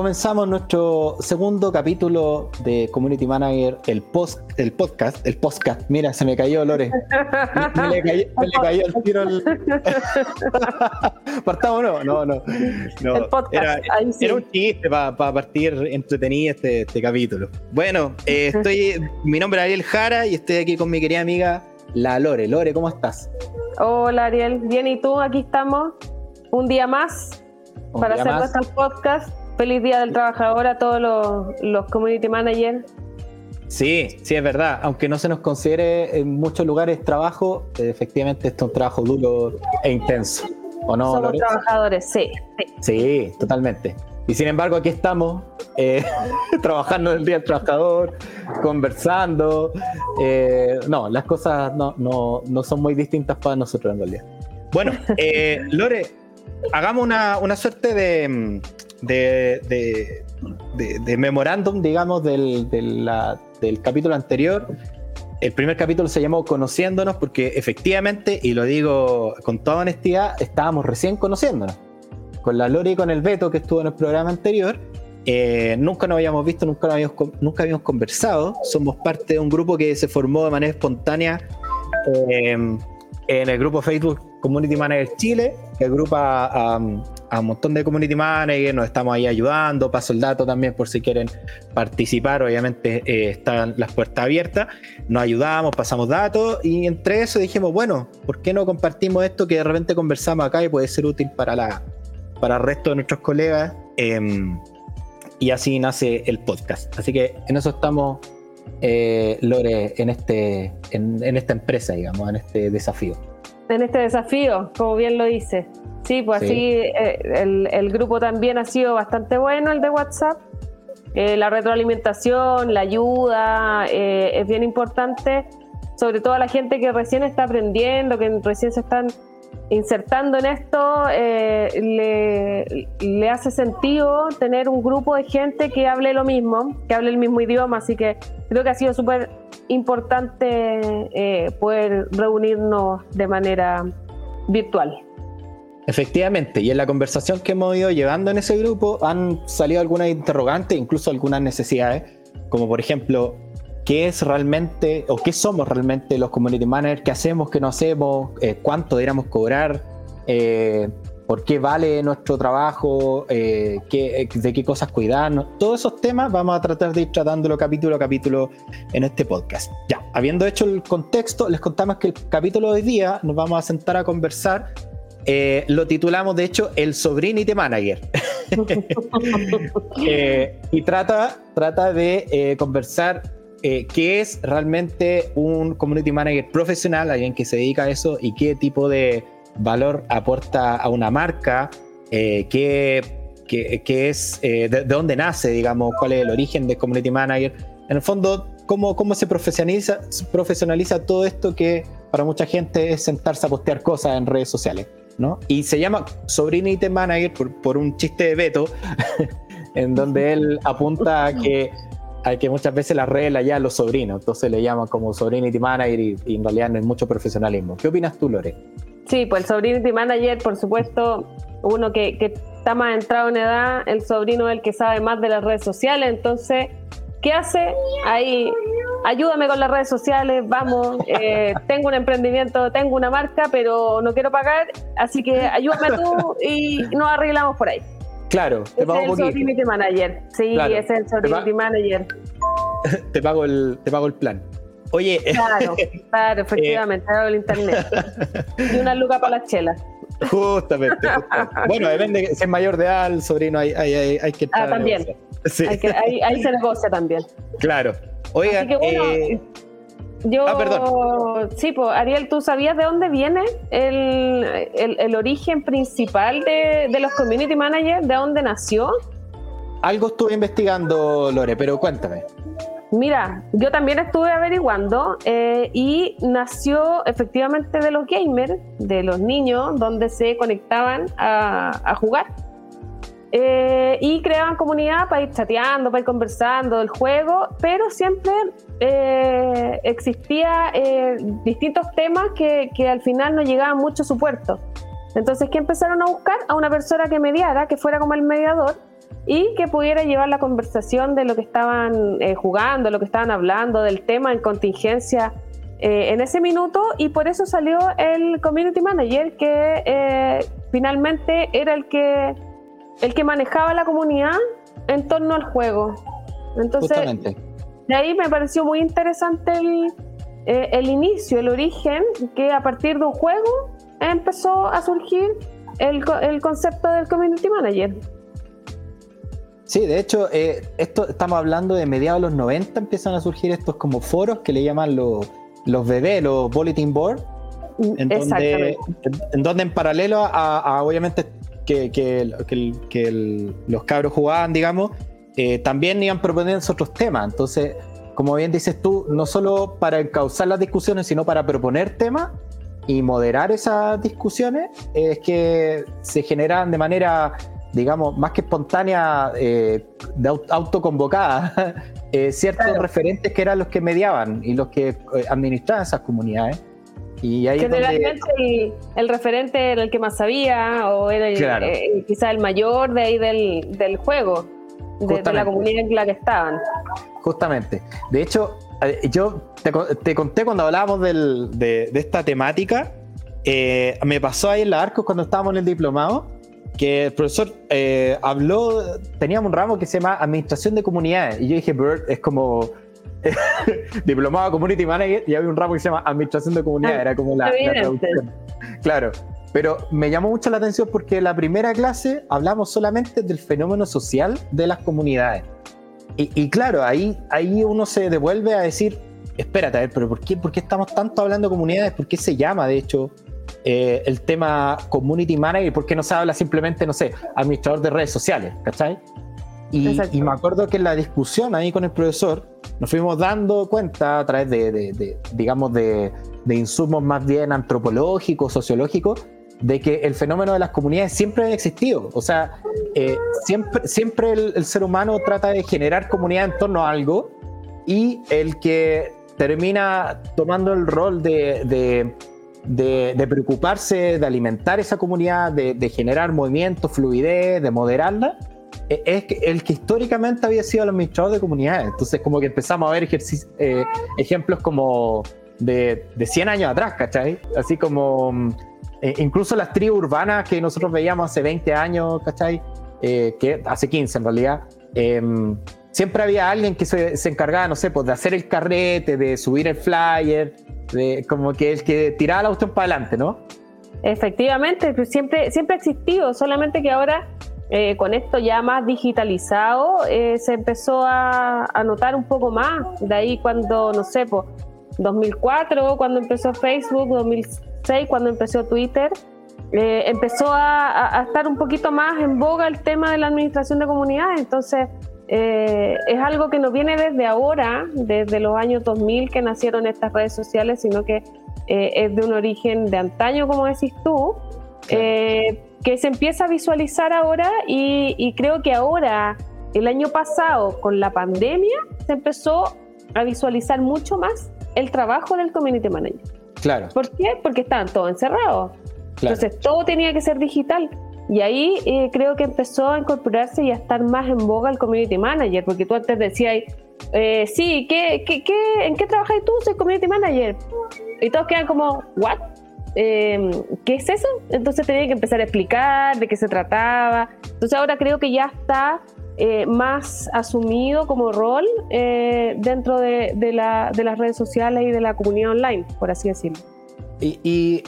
comenzamos nuestro segundo capítulo de Community Manager, el post, el podcast, el podcast. Mira, se me cayó Lore. Me, le, cayó, me le cayó el tiro. El... ¿Partamos no? No, no. no. El podcast, era, ahí sí. era un chiste para partir entretenido este, este capítulo. Bueno, eh, estoy. mi nombre es Ariel Jara y estoy aquí con mi querida amiga La Lore. Lore, ¿cómo estás? Hola Ariel, bien, ¿y tú? Aquí estamos. Un día más Un para día hacer nuestro podcast. Feliz Día del Trabajador a todos los, los community managers. Sí, sí, es verdad. Aunque no se nos considere en muchos lugares trabajo, efectivamente esto es un trabajo duro e intenso. ¿O no, Somos trabajadores, sí. sí. Sí, totalmente. Y sin embargo, aquí estamos eh, trabajando el Día del Trabajador, conversando. Eh, no, las cosas no, no, no son muy distintas para nosotros en realidad. Bueno, eh, Lore, hagamos una, una suerte de, de, de, de- de memorándum, digamos, del, de la- del capítulo anterior. El primer capítulo se llamó Conociéndonos porque efectivamente, y lo digo con toda honestidad, estábamos recién conociéndonos. Con la Lore y con el Beto que estuvo en el programa anterior, eh, nunca nos habíamos visto, nunca, nos habíamos, nunca habíamos conversado. Somos parte de un grupo que se formó de manera espontánea eh, en el grupo Facebook Community Manager Chile, que agrupa a, a un montón de community managers, nos estamos ahí ayudando, paso el dato también por si quieren participar, obviamente eh, están las puertas abiertas, nos ayudamos, pasamos datos y entre eso dijimos, bueno, ¿por qué no compartimos esto que de repente conversamos acá y puede ser útil para, la, para el resto de nuestros colegas? Em, y así nace el podcast. Así que en eso estamos, eh, Lore, en, este, en, en esta empresa, digamos, en este desafío. En este desafío, como bien lo dice. Sí, pues Sí. así eh, el, el grupo también ha sido bastante bueno, el de WhatsApp. Eh, la retroalimentación, la ayuda eh, es bien importante, sobre todo a la gente que recién está aprendiendo, que recién se están insertando en esto, eh, le, le hace sentido tener un grupo de gente que hable lo mismo, que hable el mismo idioma, así que creo que ha sido súper importante eh, poder reunirnos de manera virtual. Efectivamente, y en la conversación que hemos ido llevando en ese grupo han salido algunas interrogantes, incluso algunas necesidades, como por ejemplo, ¿qué es realmente o qué somos realmente los community managers? ¿Qué hacemos, qué no hacemos? Eh, ¿Cuánto deberíamos cobrar? Eh, ¿Por qué vale nuestro trabajo? Eh, ¿qué- ¿De qué cosas cuidarnos? Todos esos temas vamos a tratar de ir tratándolo capítulo a capítulo en este podcast. Ya, habiendo hecho el contexto, les contamos que el capítulo de hoy día nos vamos a sentar a conversar eh, lo titulamos, de hecho, El Sobrinity Manager. Eh, y trata, trata de eh, conversar eh, qué es realmente un community manager profesional, alguien que se dedica a eso, y qué tipo de valor aporta a una marca, eh, qué, qué- qué es, eh, de, de dónde nace, digamos, cuál es el origen del community manager. En el fondo, cómo, cómo se profesionaliza, profesionaliza todo esto que para mucha gente es sentarse a postear cosas en redes sociales. ¿no? Y se llama Sobrinity Manager por, por un chiste de Beto, en donde él apunta que, a que muchas veces las redes ya a los sobrinos, entonces le llaman como Sobrinity Manager y, y en realidad no es mucho profesionalismo. ¿Qué opinas tú, Lore? Sí, pues el Sobrinity Manager, por supuesto, uno que, que está más entrado en edad, el sobrino es el que sabe más de las redes sociales, entonces, ¿qué hace? Ahí, ayúdame con las redes sociales, vamos, eh, tengo un emprendimiento, tengo una marca, pero no quiero pagar, así que ayúdame tú y nos arreglamos por ahí. Claro, te pago es el Sobrinity Manager, sí, Claro. ese es el Sobrinity Manager. te pago el, te pago el plan. Oye, Claro, claro, efectivamente, hago el internet. Y una luca para las chelas. justamente, justamente. Bueno, depende, si es mayor de edad, el sobrino hay, hay, hay, hay que Ah, a también. negociar. Sí, Hay que- ahí, se negocia también. claro. Oigan, Así que bueno, eh, Yo, Ah, perdón. sí, pues Ariel, ¿tú sabías de dónde viene el, el- el origen principal de, de los community managers? ¿De dónde nació? algo estuve investigando, Lore, pero cuéntame. Mira, yo también estuve averiguando eh, y nació efectivamente de los gamers, de los niños, donde se conectaban a, a jugar. Eh, y creaban comunidad para ir chateando, para ir conversando del juego, pero siempre eh, existía eh, distintos temas que, que al final no llegaban mucho a su puerto. Entonces, ¿qué empezaron a buscar? A una persona que mediara, que fuera como el mediador, y que pudiera llevar la conversación de lo que estaban eh, jugando, lo que estaban hablando, del tema en contingencia eh, en ese minuto y por eso salió el community manager que eh, finalmente era el que el que manejaba la comunidad en torno al juego. Entonces, de ahí me pareció muy interesante el, el inicio, el origen, que a partir de un juego empezó a surgir el, el concepto del community manager. Sí, de hecho, eh, esto estamos hablando de mediados de los 90, empiezan a surgir estos como foros que le llaman los, los BB, los Bulletin Board, en donde, en, donde en paralelo a, obviamente que, que, los cabros jugaban, digamos, eh, también iban proponiendo otros temas. Entonces, como bien dices tú, no solo para encauzar las discusiones, sino para proponer temas y moderar esas discusiones, es que se generan de manera digamos, más que espontánea, eh, de autoconvocada, eh, ciertos referentes que eran los que mediaban y los que eh, administraban esas comunidades. Y ahí Generalmente el, referente era el que más sabía o era el, quizá el mayor de ahí del, del juego, de, la comunidad en la que estaban. Justamente. De hecho, yo te, conté cuando hablábamos del, de, de, esta temática, me pasó ahí en la Arcos cuando estábamos en el diplomado, que el profesor eh, habló, teníamos un ramo que se llama Administración de Comunidades, y yo dije, Bird, es como diplomado Community Manager, y había un ramo que se llama Administración de Comunidades, ah, era como la, traducción. Claro, pero me llamó mucho la atención porque en la primera clase hablamos solamente del fenómeno social de las comunidades. Y, claro, ahí, ahí uno se devuelve a decir, espérate, a ver, pero ¿por qué, ¿por qué estamos tanto hablando de comunidades? ¿Por qué se llama, de hecho, eh, el tema community manager, porque no se habla simplemente, no sé, administrador de redes sociales, ¿cachai? Y, me acuerdo que en la discusión ahí con el profesor nos fuimos dando cuenta a través de, digamos, de, insumos más bien antropológicos, sociológicos, de que el fenómeno de las comunidades siempre ha existido. O sea, eh, siempre, siempre el, ser humano trata de generar comunidad en torno a algo y el que termina tomando el rol de, de, preocuparse de alimentar esa comunidad, de, generar movimiento, fluidez, de moderarla, es el que históricamente había sido el administrador de comunidades. Entonces, como que empezamos a ver eh, ejemplos como de, de 100 años atrás, ¿cachai? Así como mm, e, incluso las tribus urbanas que nosotros veíamos hace 20 años, ¿cachai? Eh, que hace 15 en realidad. Em, siempre había alguien que se, se, encargaba, no sé, pues de hacer el carrete, de subir el flyer, como que el que tiraba la cuestión para adelante, ¿no? Efectivamente, pues siempre, siempre ha existido, solamente que ahora eh, con esto ya más digitalizado eh, se empezó a, notar un poco más. De ahí cuando, no sé, pues 2004, cuando empezó Facebook, 2006, cuando empezó Twitter, eh, empezó a, a, estar un poquito más en boga el tema de la administración de comunidades. Entonces, eh, es algo que no viene desde ahora, desde los años 2000 que nacieron estas redes sociales, sino que eh, es de un origen de antaño, como decís tú, eh, que se empieza a visualizar ahora y, creo que ahora, el año pasado, con la pandemia, se empezó a visualizar mucho más el trabajo del community manager. Claro. ¿Por qué? Porque estaban todos encerrados. Entonces todo tenía que ser digital. Y ahí eh, creo que empezó a incorporarse y a estar más en boga el community manager, porque tú antes decías, eh, sí, ¿qué, qué, qué, en qué trabajas tú? Soy community manager. Y todos quedan como, ¿what? Em, ¿Qué es eso? Entonces tenía que empezar a explicar de qué se trataba. Entonces ahora creo que ya está eh, más asumido como rol eh, dentro de, la, de, las redes sociales y de la comunidad online, por así decirlo. Y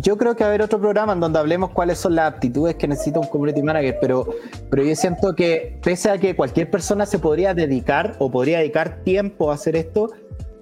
yo creo que va a haber otro programa en donde hablemos cuáles son las aptitudes que necesita un community manager, pero, pero yo siento que pese a que cualquier persona se podría dedicar o podría dedicar tiempo a hacer esto,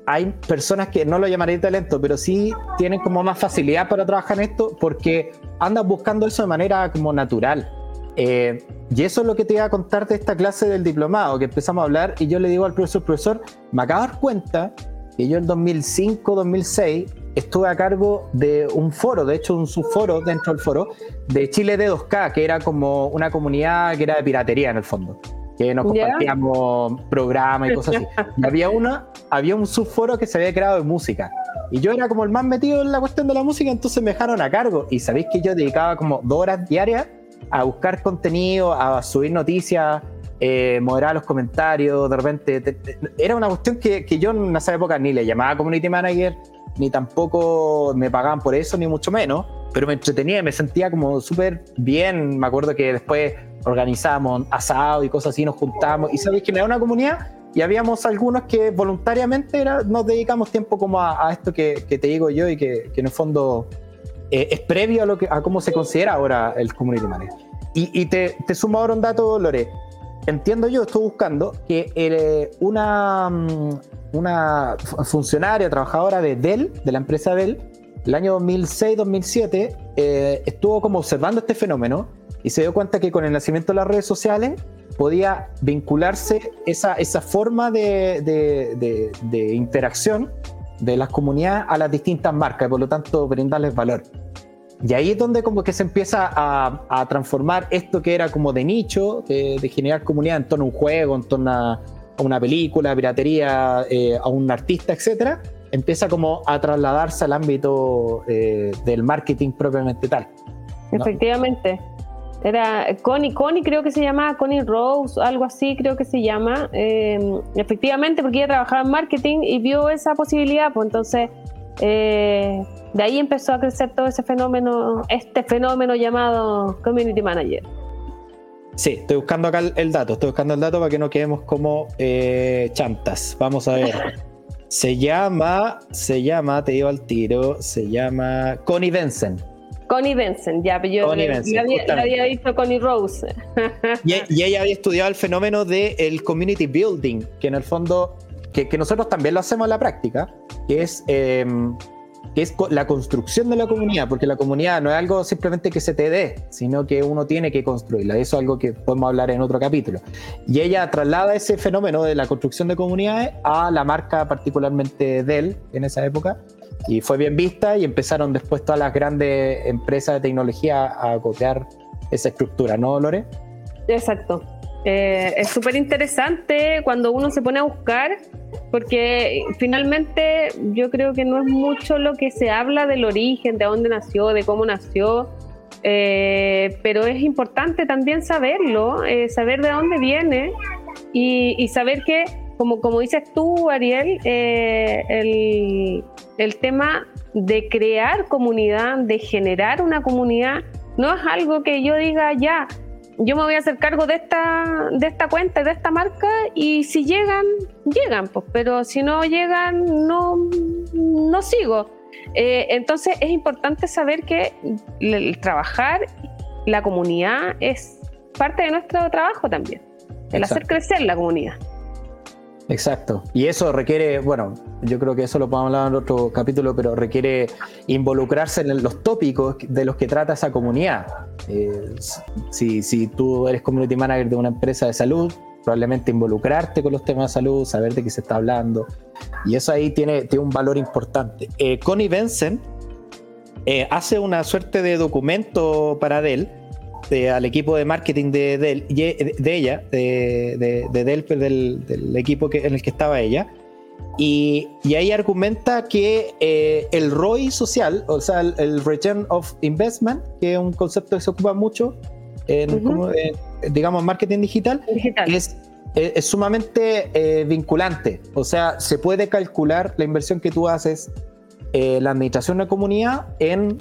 hay personas que no lo llamaría talento, pero sí tienen como más facilidad para trabajar en esto porque andan buscando eso de manera como natural. Eh, y eso es lo que te iba a contar de esta clase del diplomado, que empezamos a hablar y yo le digo al profesor, profesor, me acabo de dar cuenta que yo en 2005, 2006 estuve a cargo de un foro, de hecho un subforo dentro del foro, de Chile D2K, que era como una comunidad que era de piratería en el fondo, que nos compartíamos programas y cosas así. Y había una, había un subforo que se había creado de música. Y yo era como el más metido en la cuestión de la música, entonces me dejaron a cargo. Y sabéis que yo dedicaba como dos horas diarias a buscar contenido, a subir noticias, eh, moderar los comentarios, de repente. era una cuestión que, que, yo en esa época ni le llamaba community manager, ni tampoco me pagaban por eso, ni mucho menos, pero me entretenía, me sentía como súper bien. Me acuerdo que después organizábamos asado y cosas así, nos juntábamos, y sabéis que era una comunidad y habíamos algunos que voluntariamente era, nos dedicamos tiempo como a, esto que, te digo yo y que, que en el fondo eh, es previo a, lo que, a cómo se considera ahora el community manager. Y, y te, te, sumo ahora un dato, Lore. Entiendo yo, estoy buscando que eh, una, mm, una funcionaria, trabajadora de Dell, de la empresa Dell, el año 2006-2007, eh, estuvo como observando este fenómeno y se dio cuenta que con el nacimiento de las redes sociales podía vincularse esa, esa forma de, de, de interacción de las comunidades a las distintas marcas y por lo tanto brindarles valor. Y ahí es donde como que se empieza a, transformar esto que era como de nicho, de, generar comunidad en torno a un juego, en torno a, una película, piratería, eh, a un artista, etcétera, empieza como a trasladarse al ámbito eh, del marketing propiamente tal. Efectivamente. Era Connie, Connie creo que se llamaba, Connie Rose, algo así creo que se llama. Eh, efectivamente, porque ella trabajaba en marketing y vio esa posibilidad, pues entonces eh, de ahí empezó a crecer todo ese fenómeno, este fenómeno llamado Community Manager. Sí, estoy buscando acá el, dato, estoy buscando el dato para que no quedemos como chantas. Vamos a ver. Se llama, se llama, te digo al tiro, se llama Connie Benson. Connie Benson, ya, pero yo Connie había, visto Connie Rose. y, ella había estudiado el fenómeno del community building, que en el fondo, que, nosotros también lo hacemos en la práctica, que es, em, que es la construcción de la comunidad, porque la comunidad no es algo simplemente que se te dé, sino que uno tiene que construirla. Eso es algo que podemos hablar en otro capítulo. Y ella traslada ese fenómeno de la construcción de comunidades a la marca particularmente Dell en esa época, y fue bien vista y empezaron después todas las grandes empresas de tecnología a copiar esa estructura, ¿no, Lore? Exacto. Eh, es súper interesante cuando uno se pone a buscar, porque finalmente yo creo que no es mucho lo que se habla del origen, de dónde nació, de cómo nació, eh, pero es importante también saberlo, eh, saber de dónde viene y, y saber que como, como dices tú, Ariel, eh, el, tema de crear comunidad, de generar una comunidad, no es algo que yo diga ya, yo me voy a hacer cargo de esta, de esta cuenta, de esta marca, y si llegan, llegan, pues, pero si no llegan, no, no sigo. Eh, entonces es importante saber que el, trabajar, la comunidad es parte de nuestro trabajo también, el hacer crecer la comunidad. Exacto. Y eso requiere, bueno, yo creo que eso lo podemos hablar en otro capítulo, pero requiere involucrarse en los tópicos de los que trata esa comunidad. Eh, si, si tú eres community manager de una empresa de salud, probablemente involucrarte con los temas de salud, saber de qué se está hablando. Y eso ahí tiene, tiene un valor importante. Eh, Connie Benson eh, hace una suerte de documento para Dell al equipo de marketing de, de, ella, de, de pues, del, del, equipo que, en el que estaba ella. Y, y ahí argumenta que eh, el ROI social, o sea, el, Return of Investment, que es un concepto que se ocupa mucho en, como, digamos, marketing digital, Es, es, sumamente eh, vinculante. O sea, se puede calcular la inversión que tú haces, eh, la administración de comunidad, en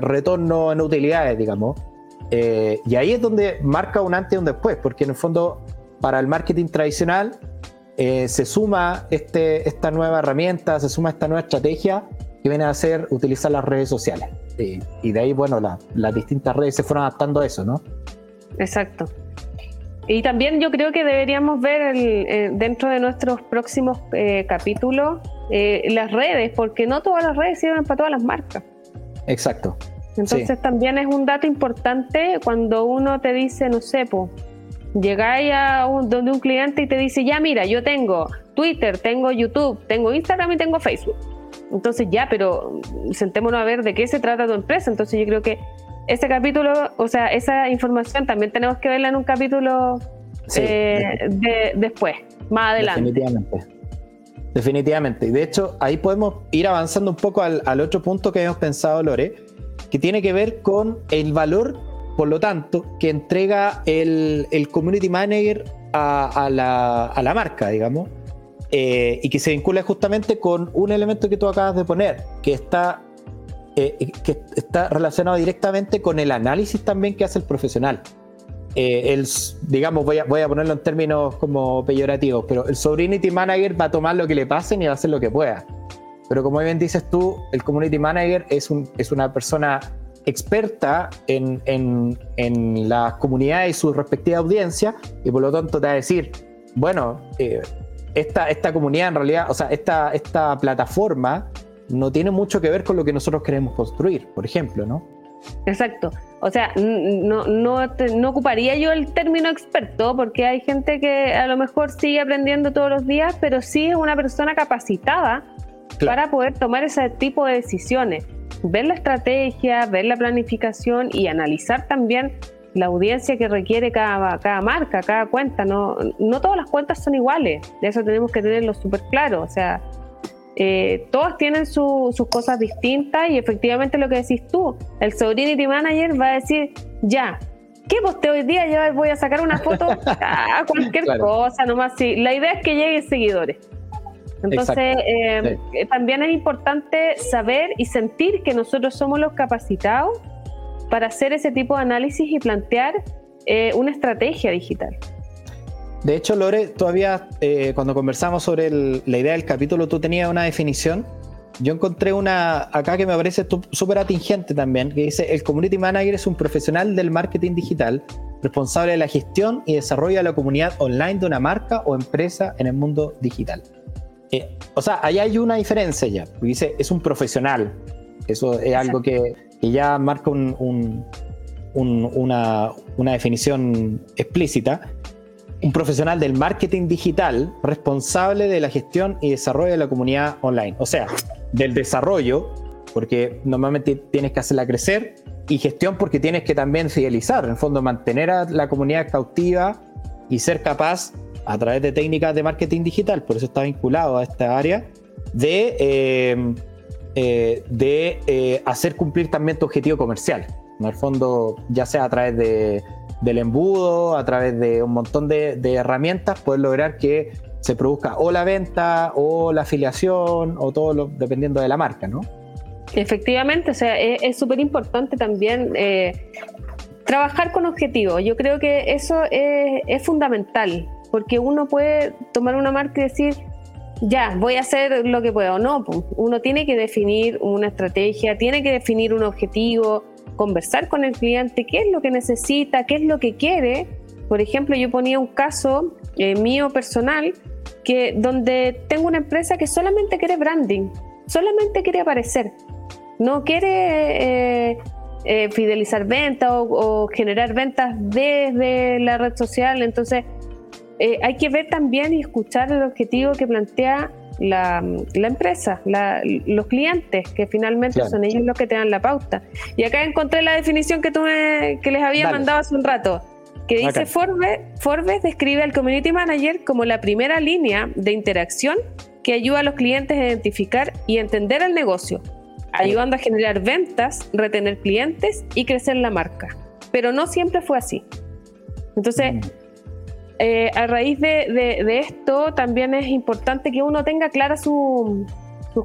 retorno en utilidades, digamos. Eh, y ahí es donde marca un antes y un después, porque en el fondo para el marketing tradicional eh, se suma este, esta nueva herramienta, se suma esta nueva estrategia que viene a ser utilizar las redes sociales. y de ahí, bueno, las distintas redes se fueron adaptando a eso, ¿no? Exacto. Y también yo creo que deberíamos ver eh, dentro de nuestros próximos capítulos las redes, porque no todas las redes sirven para todas las marcas. Exacto. Entonces también es un dato importante cuando uno te dice, no sé, pues, llegáis a donde un cliente y te dice, ya mira, yo tengo Twitter, tengo YouTube, tengo Instagram y tengo Facebook. Entonces ya, pero sentémonos a ver de qué se trata tu empresa. Entonces yo creo que ese capítulo, o sea, esa información también tenemos que verla en un capítulo eh, de, después, más adelante. Definitivamente. Definitivamente. Y de hecho, ahí podemos ir avanzando un poco al, al otro punto que hemos pensado, Lore, que tiene que ver con el valor por lo tanto, que entrega el, community manager a, la, marca, digamos, eh, y que se vincula justamente con un elemento que tú acabas de poner, que está, eh, que está relacionado directamente con el análisis también que hace el profesional. Eh, el, digamos, voy a, voy a ponerlo en términos como peyorativos, pero el Sovereignty Manager va a tomar lo que le pasen y va a hacer lo que pueda. Pero como bien dices tú, el Community Manager es, un, es una persona experta en, en, en la comunidad y su respectiva audiencia y por lo tanto te va a decir, bueno, eh, esta, esta comunidad en realidad, o sea, esta, esta plataforma no tiene mucho que ver con lo que nosotros queremos construir, por ejemplo, ¿no? Exacto. O sea, no, no, no, ocuparía yo el término experto porque hay gente que a lo mejor sigue aprendiendo todos los días, pero sí es una persona capacitada para poder tomar ese tipo de decisiones. Ver la estrategia, ver la planificación y analizar también la audiencia que requiere cada, cada marca, cada cuenta. No, no todas las cuentas son iguales, de eso tenemos que tenerlo súper claro. O sea, eh, todas tienen sus cosas distintas y efectivamente lo que decís tú, el Sovereignty Manager va a decir, ya, ¿qué posteo hoy día? Ya voy a sacar una foto a cualquier cosa, nomás sí. La idea es que lleguen seguidores. Entonces, eh, también es importante saber y sentir que nosotros somos los capacitados para hacer ese tipo de análisis y plantear eh, una estrategia digital. De hecho, Lore, todavía eh, cuando conversamos sobre la idea del capítulo, tú tenías una definición. Yo encontré una acá que me parece súper atingente también, que dice, el Community Manager es un profesional del marketing digital responsable de la gestión y desarrollo de la comunidad online de una marca o empresa en el mundo digital. Eh, o sea, ahí hay una diferencia ya. Dice, es un profesional. Eso es algo que, ya marca una, una definición explícita un profesional del marketing digital responsable de la gestión y desarrollo de la comunidad online. O sea, del desarrollo, porque normalmente tienes que hacerla crecer, y gestión porque tienes que también fidelizar, en el fondo mantener a la comunidad cautiva y ser capaz, a través de técnicas de marketing digital, por eso está vinculado a esta área, de, eh, eh, de eh, hacer cumplir también tu objetivo comercial. En el fondo, ya sea a través de del embudo, a través de un montón de, herramientas, poder lograr que se produzca o la venta o la afiliación o todo lo, dependiendo de la marca, ¿no? Efectivamente, o sea, es súper importante también trabajar con objetivos. Yo creo que eso es, fundamental, porque uno puede tomar una marca y decir, ya, voy a hacer lo que puedo. No, uno tiene que definir una estrategia, tiene que definir un objetivo, conversar con el cliente, qué es lo que necesita, qué es lo que quiere. Por ejemplo, yo ponía un caso eh, mío personal que donde tengo una empresa que solamente quiere branding, solamente quiere aparecer, no quiere eh, eh, fidelizar ventas o, generar ventas desde la red social. Entonces, hay que ver también y escuchar el objetivo que plantea la, empresa, los clientes, que finalmente son ellos los que te dan la pauta. Y acá encontré la definición que, tú que les había mandado hace un rato, que dice Forbes, Forbes describe al Community Manager como la primera línea de interacción que ayuda a los clientes a identificar y entender el negocio, ayudando a generar ventas, retener clientes y crecer la marca. Pero no siempre fue así. Entonces, mm. Eh, a raíz de, esto también es importante que uno tenga clara su,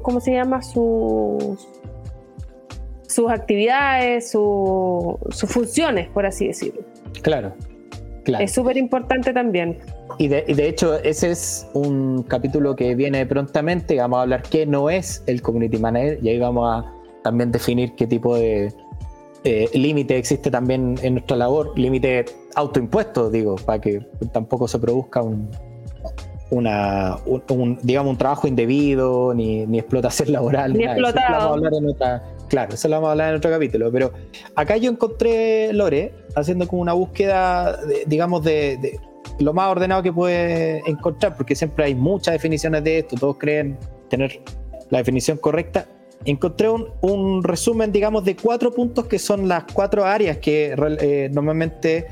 ¿cómo se llama? Sus, sus actividades, sus funciones, por así decirlo. Claro, claro. Es súper importante también. Y de, de, hecho, ese es un capítulo que viene prontamente. Vamos a hablar qué no es el Community Manager y ahí vamos a también definir qué tipo de, eh, límite existe también en nuestra labor, límite autoimpuesto, digo, para que tampoco se produzca un, una, digamos, un trabajo indebido, ni, ni explotación laboral. Ni explotado. claro, eso lo vamos a hablar en otro capítulo. Pero acá yo encontré, Lore, haciendo como una búsqueda, digamos, de, de, lo más ordenado que puede encontrar, porque siempre hay muchas definiciones de esto, todos creen tener la definición correcta encontré un, resumen, digamos, de cuatro puntos que son las cuatro áreas que eh, normalmente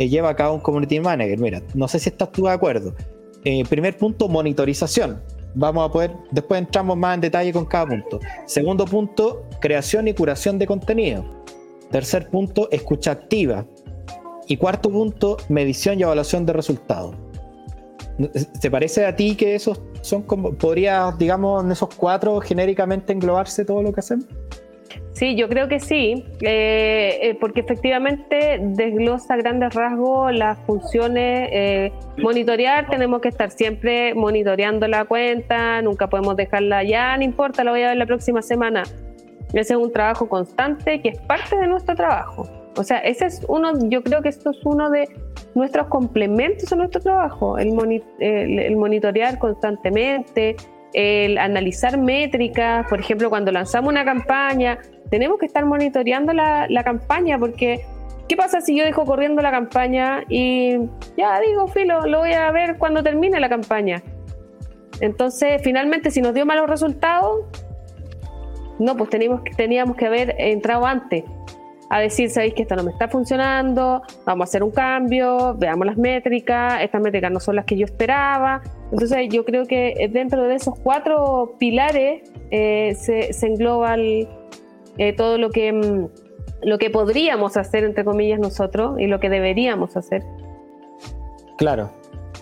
eh, lleva a cabo un community manager. Mira, no sé si estás tú de acuerdo. Eh, primer punto, monitorización. Vamos a poder, después entramos más en detalle con cada punto. Segundo punto, creación y curación de contenido. Tercer punto, escucha activa. Y cuarto punto, medición y evaluación de resultados. ¿Te parece a ti que esos son como, podría, digamos, en esos cuatro genéricamente englobarse todo lo que hacemos? Sí, yo creo que sí, eh, eh, porque efectivamente desglosa grandes rasgos las funciones. Eh, monitorear, tenemos que estar siempre monitoreando la cuenta, nunca podemos dejarla ya, no importa, la voy a ver la próxima semana. Ese es un trabajo constante que es parte de nuestro trabajo. O sea, ese es uno, yo creo que esto es uno de nuestros complementos a nuestro trabajo, el, el monitorear constantemente, el analizar métricas, por ejemplo, cuando lanzamos una campaña, tenemos que estar monitoreando la, campaña porque ¿qué pasa si yo dejo corriendo la campaña y ya digo, filo, lo voy a ver cuando termine la campaña? Entonces, finalmente, si nos dio malos resultados, no, pues teníamos, teníamos que haber entrado antes a decir, sabéis que esto no me está funcionando, vamos a hacer un cambio, veamos las métricas, estas métricas no son las que yo esperaba. Entonces yo creo que dentro de esos cuatro pilares eh, se, engloba eh, todo lo que, mm, lo que podríamos hacer, entre comillas, nosotros y lo que deberíamos hacer. Claro.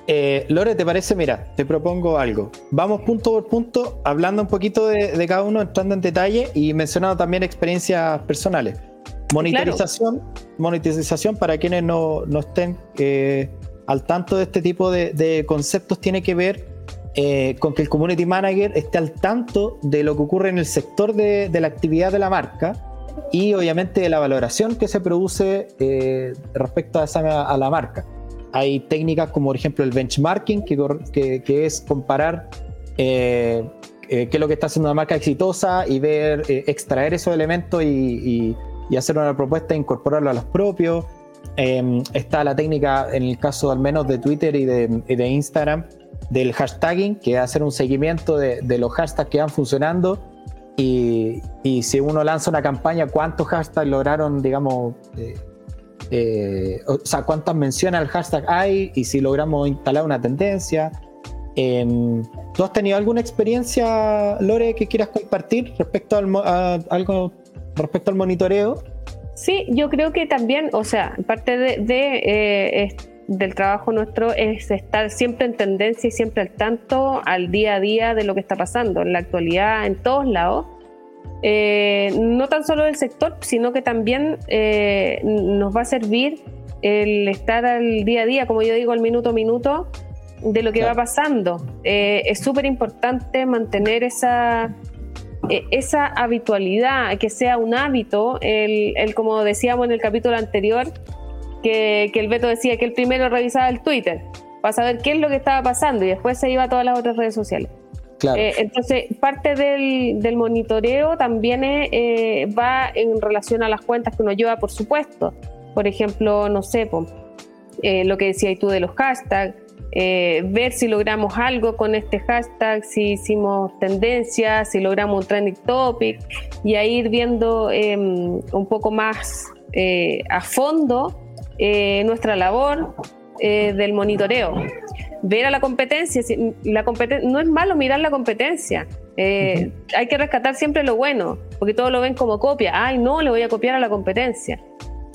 Eh, Lore, ¿te parece? Mira, te propongo algo. Vamos punto por punto, hablando un poquito de cada uno, entrando en detalle y mencionando también experiencias personales. Monitorización, monetización para quienes no, estén eh, al tanto de este tipo de, conceptos tiene que ver eh, con que el community manager esté al tanto de lo que ocurre en el sector de, la actividad de la marca y obviamente de la valoración que se produce eh, respecto a, esa, a la marca. Hay técnicas como por ejemplo el benchmarking, que, que, es comparar qué es lo que está haciendo una marca exitosa y ver, extraer esos elementos y, y hacer una propuesta e incorporarlo a los propios. Em, está la técnica, en el caso al menos de Twitter y de, Instagram, del hashtagging, que es hacer un seguimiento de, los hashtags que van funcionando. Y, si uno lanza una campaña, cuántos hashtags lograron, digamos, eh, eh, o sea, cuántas menciones al hashtag hay y si logramos instalar una tendencia. Em, ¿Tú has tenido alguna experiencia, Lore, que quieras compartir respecto a algo respecto al monitoreo? Sí, yo creo que también, o sea, parte de, eh, del trabajo nuestro es estar siempre en tendencia y siempre al tanto al día a día de lo que está pasando en la actualidad, en todos lados. Eh, no tan solo del sector, sino que también eh, nos va a servir el estar al día a día, como yo digo, al minuto a minuto, de lo que va pasando. es súper importante mantener esa, e, esa habitualidad, que sea un hábito, el, como decíamos en el capítulo anterior, que, el Beto decía que el primero revisaba el Twitter para saber qué es lo que estaba pasando y después se iba a todas las otras redes sociales. Eh, entonces, parte del, monitoreo también eh, va en relación a las cuentas que uno lleva, por supuesto. Por ejemplo, no sé, eh, lo que decías tú de los hashtags, eh, ver si logramos algo con este hashtag, si hicimos tendencias, si logramos un trending topic y a ir viendo em, un poco más a fondo eh, nuestra labor del monitoreo. Ver a la competencia, la no es malo mirar la competencia, hay que rescatar siempre lo bueno, porque todos lo ven como copia, ay no, le voy a copiar a la competencia.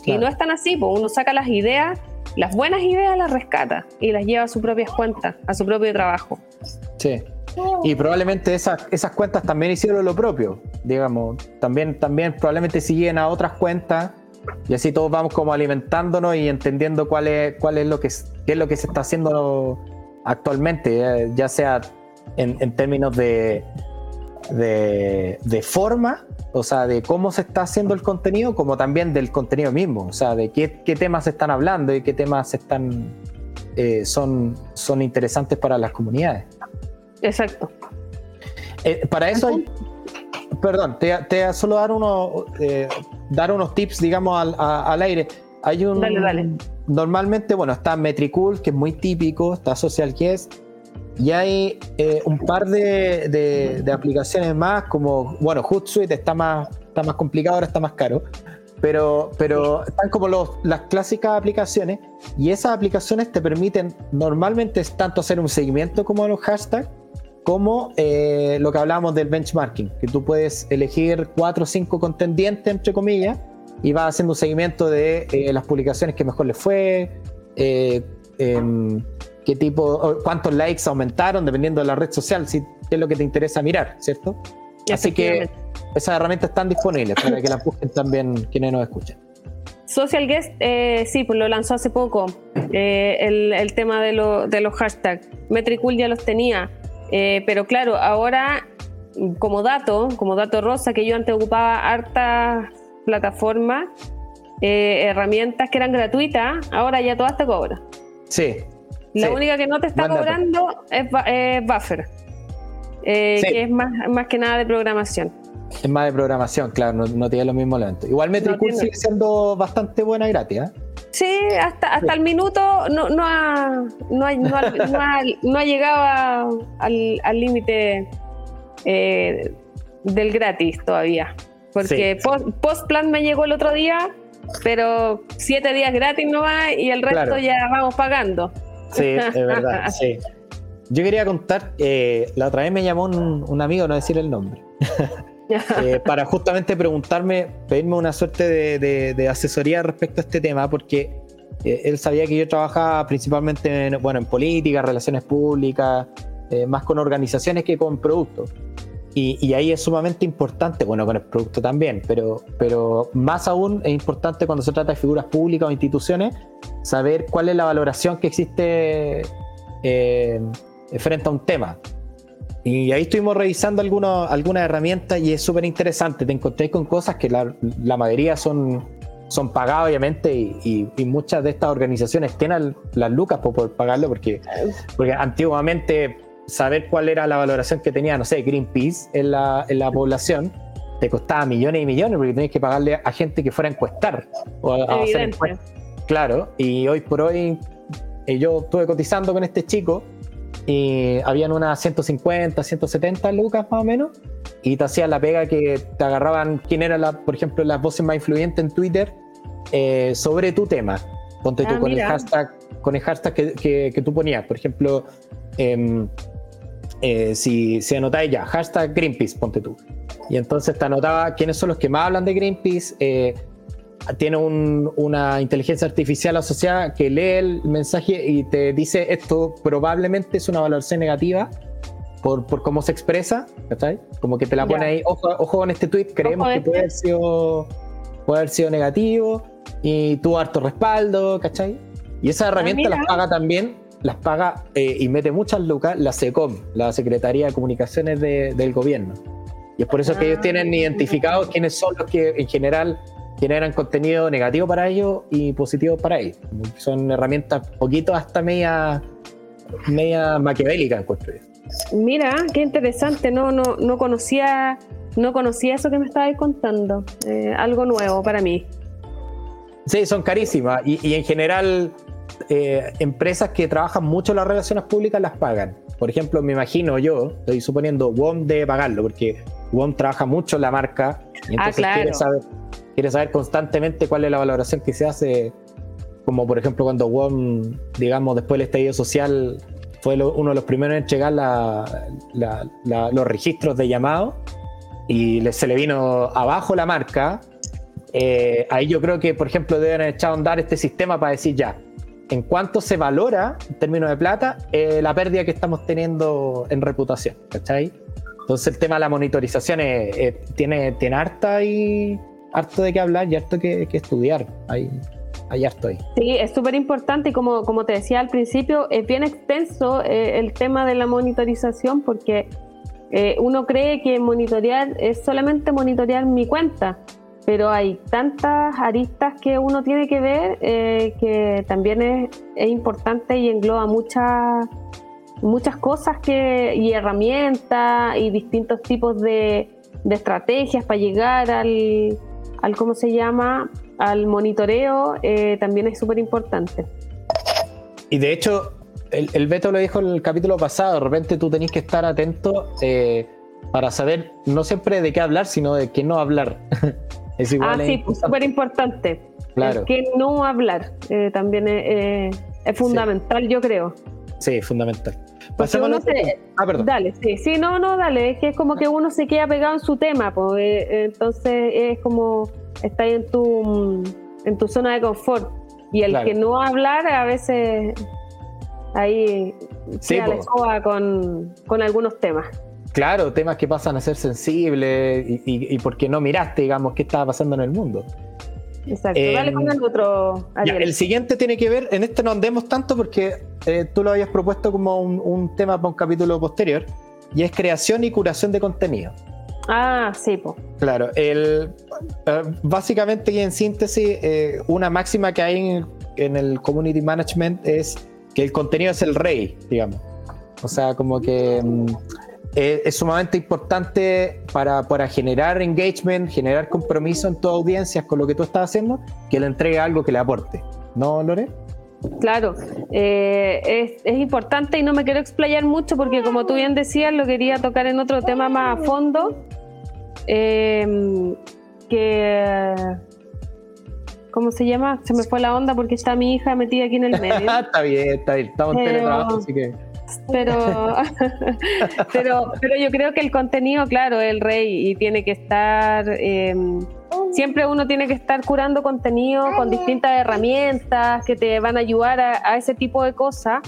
Y no es tan así, pues uno saca las ideas las buenas ideas las rescata y las lleva a sus propias cuentas, a su propio trabajo. Sí. Y probablemente esas, esas cuentas también hicieron lo propio, digamos. También, también probablemente siguen a otras cuentas y así todos vamos como alimentándonos y entendiendo cuál es, cuál es lo que es lo que se está haciendo actualmente, ya sea en, términos de, de, de forma o sea, de cómo se está haciendo el contenido, como también del contenido mismo, o sea, de qué, temas se están hablando y qué temas están, eh, son, son interesantes para las comunidades. Exacto. Eh, para eso hay, perdón, te, te solo dar, uno, eh, dar unos tips, digamos, al, al, aire. Hay un, dale, dale. Normalmente, bueno, está Metricool, que es muy típico, está Social Guest, y hay eh, un par de, aplicaciones más, como, bueno, Hootsuite está más, está más complicado, ahora está más caro, pero, pero están como los, las clásicas aplicaciones y esas aplicaciones te permiten normalmente tanto hacer un seguimiento como los hashtags, como eh, lo que hablábamos del benchmarking, que tú puedes elegir cuatro o cinco contendientes, entre comillas, y vas haciendo un seguimiento de eh, las publicaciones que mejor les fue, eh, em, qué tipo, cuántos likes aumentaron dependiendo de la red social, si es lo que te interesa mirar, ¿cierto? Así que esas herramientas están disponibles para que las busquen también quienes nos escuchan. Social Guest, eh, sí, pues lo lanzó hace poco, eh, el, tema de, de, los hashtags. Metricool ya los tenía, eh, pero claro, ahora como dato, como dato rosa, que yo antes ocupaba hartas plataformas, herramientas que eran gratuitas, ahora ya todas te cobran. Sí. La única que no te está cobrando es, Buffer, que es más, más que nada de programación. Es más de programación, claro, no, tiene lo mismo lento. Igual Metricool sigue siendo bastante buena y gratis, ¿eh? Sí, hasta, hasta el minuto no, no, ha, no, ha, no, ha, llegado al límite eh, del gratis todavía. Porque post, plan me llegó el otro día, pero siete días gratis no va y el resto ya vamos pagando. Sí, es verdad, sí. Yo quería contar, eh, la otra vez me llamó un, un amigo, no decir el nombre. Eh, para justamente preguntarme, pedirme una suerte de, asesoría respecto a este tema, porque eh, él sabía que yo trabajaba principalmente en, bueno, en política, relaciones públicas, eh, más con organizaciones que con productos. Y, ahí es sumamente importante, bueno, con el producto también, pero, pero más aún es importante cuando se trata de figuras públicas o instituciones, saber cuál es la valoración que existe frente a un tema. Y ahí estuvimos revisando algunas algunas herramientas y es súper interesante. Te encontré con cosas que la, la mayoría son, son pagadas, obviamente, y, y, muchas de estas organizaciones tienen las lucas por poder pagarlo, porque, porque antiguamente saber cuál era la valoración que tenía, no sé, Greenpeace en la, en la población, te costaba millones y millones, porque tenías que pagarle a gente que fuera a encuestar o a, hacer encuestas. Claro, y hoy por hoy eh, yo estuve cotizando con este chico y habían unas 150, 170 lucas más o menos, y te hacían la pega que te agarraban quién era, la, por ejemplo, las voces más influyentes en Twitter eh, sobre tu tema. Ponte tú ah, con el hashtag, con el hashtag que, que, tú ponías. Por ejemplo, em, eh, si, si anotáis ya, hashtag Greenpeace, ponte tú. Y entonces te anotaba quiénes son los que más hablan de Greenpeace, tiene una inteligencia artificial asociada que lee el mensaje y te dice esto probablemente es una valoración negativa por, por cómo se expresa, ¿cachai? Como que te la pone ahí, ojo, ojo con este tweet, creemos que puede haber, sido, puede haber sido negativo y tuvo harto respaldo, ¿cachai? Y esa herramienta las paga también, las paga eh, y mete muchas lucas la SECOM, la Secretaría de Comunicaciones del Gobierno. Y es por eso que ellos ah. tienen identificados quiénes son los que en general generan contenido negativo para ellos y positivo para ellos. Son herramientas poquito hasta media, media maquiavélicas, encuentro Mira, qué interesante, no, no, no conocía, no conocía eso que me estabas contando. Eh, algo nuevo para mí. Sí, son carísimas. Y, en general, eh, empresas que trabajan mucho las relaciones públicas las pagan. Por ejemplo, me imagino yo, estoy suponiendo, WOM debe pagarlo, porque WOM trabaja mucho la marca y ah, entonces quiere saber quiere saber constantemente cuál es la valoración que se hace, como por ejemplo cuando WOM, digamos, después del estallido social, fue uno de los primeros en entregar los registros de llamado y se le vino abajo la marca. Eh, ahí yo creo que, por ejemplo, deben echar a andar este sistema para decir ya, en cuánto se valora, en términos de plata, eh, la pérdida que estamos teniendo en reputación, ¿cachai? Entonces el tema de la monitorización tiene, tiene harta y harto de qué hablar y harto que, que estudiar. Ahí, ahí estoy. Sí, es súper importante y como, como te decía al principio, es bien extenso eh, el tema de la monitorización porque eh, uno cree que monitorear es solamente monitorear mi cuenta, pero hay tantas aristas que uno tiene que ver eh, que también es, es, importante y engloba muchas muchas cosas que, y herramientas y distintos tipos de, de estrategias para llegar al, al cómo se llama, al monitoreo, eh, también es súper importante. Y de hecho, el, Beto lo dijo en el capítulo pasado, de repente tú tenés que estar atento eh, para saber no siempre de qué hablar, sino de qué no hablar. es igual ah, sí, súper importante. Claro. que no hablar eh, también es, fundamental, yo creo. Sí, fundamental. Uno se, ah, perdón. Dale, sí, sí, no, no, dale, es que es como que uno se queda pegado en su tema, pues, entonces es como está en tu, en tu zona de confort. Y el que no hablar a veces ahí se la escoba con, con algunos temas. Claro, temas que pasan a ser sensibles y, y, porque no miraste, digamos, qué estaba pasando en el mundo. Exacto, dale con el otro. el siguiente tiene que ver, en este no andemos tanto porque eh, tú lo habías propuesto como un, tema para un capítulo posterior, y es creación y curación de contenido. Ah, sí, pues. Claro, el, eh, básicamente y en síntesis, eh, una máxima que hay en, en el community management es que el contenido es el rey, digamos. O sea, como que mm, es, sumamente importante para, para, generar engagement, generar compromiso en tu audiencia con lo que tú estás haciendo, que le entregue algo que le aporte. ¿No, Lore? Claro, eh, es, es, importante y no me quiero explayar mucho porque como tú bien decías, lo quería tocar en otro tema más a fondo, eh, que... ¿Cómo se llama? Se me fue la onda porque está mi hija metida aquí en el medio. está bien, está bien, estamos en teletrabajo, así que pero, pero, pero yo creo que el contenido, claro, es el rey y tiene que estar, em, siempre uno tiene que estar curando contenido con distintas herramientas que te van a ayudar a, ese tipo de cosas,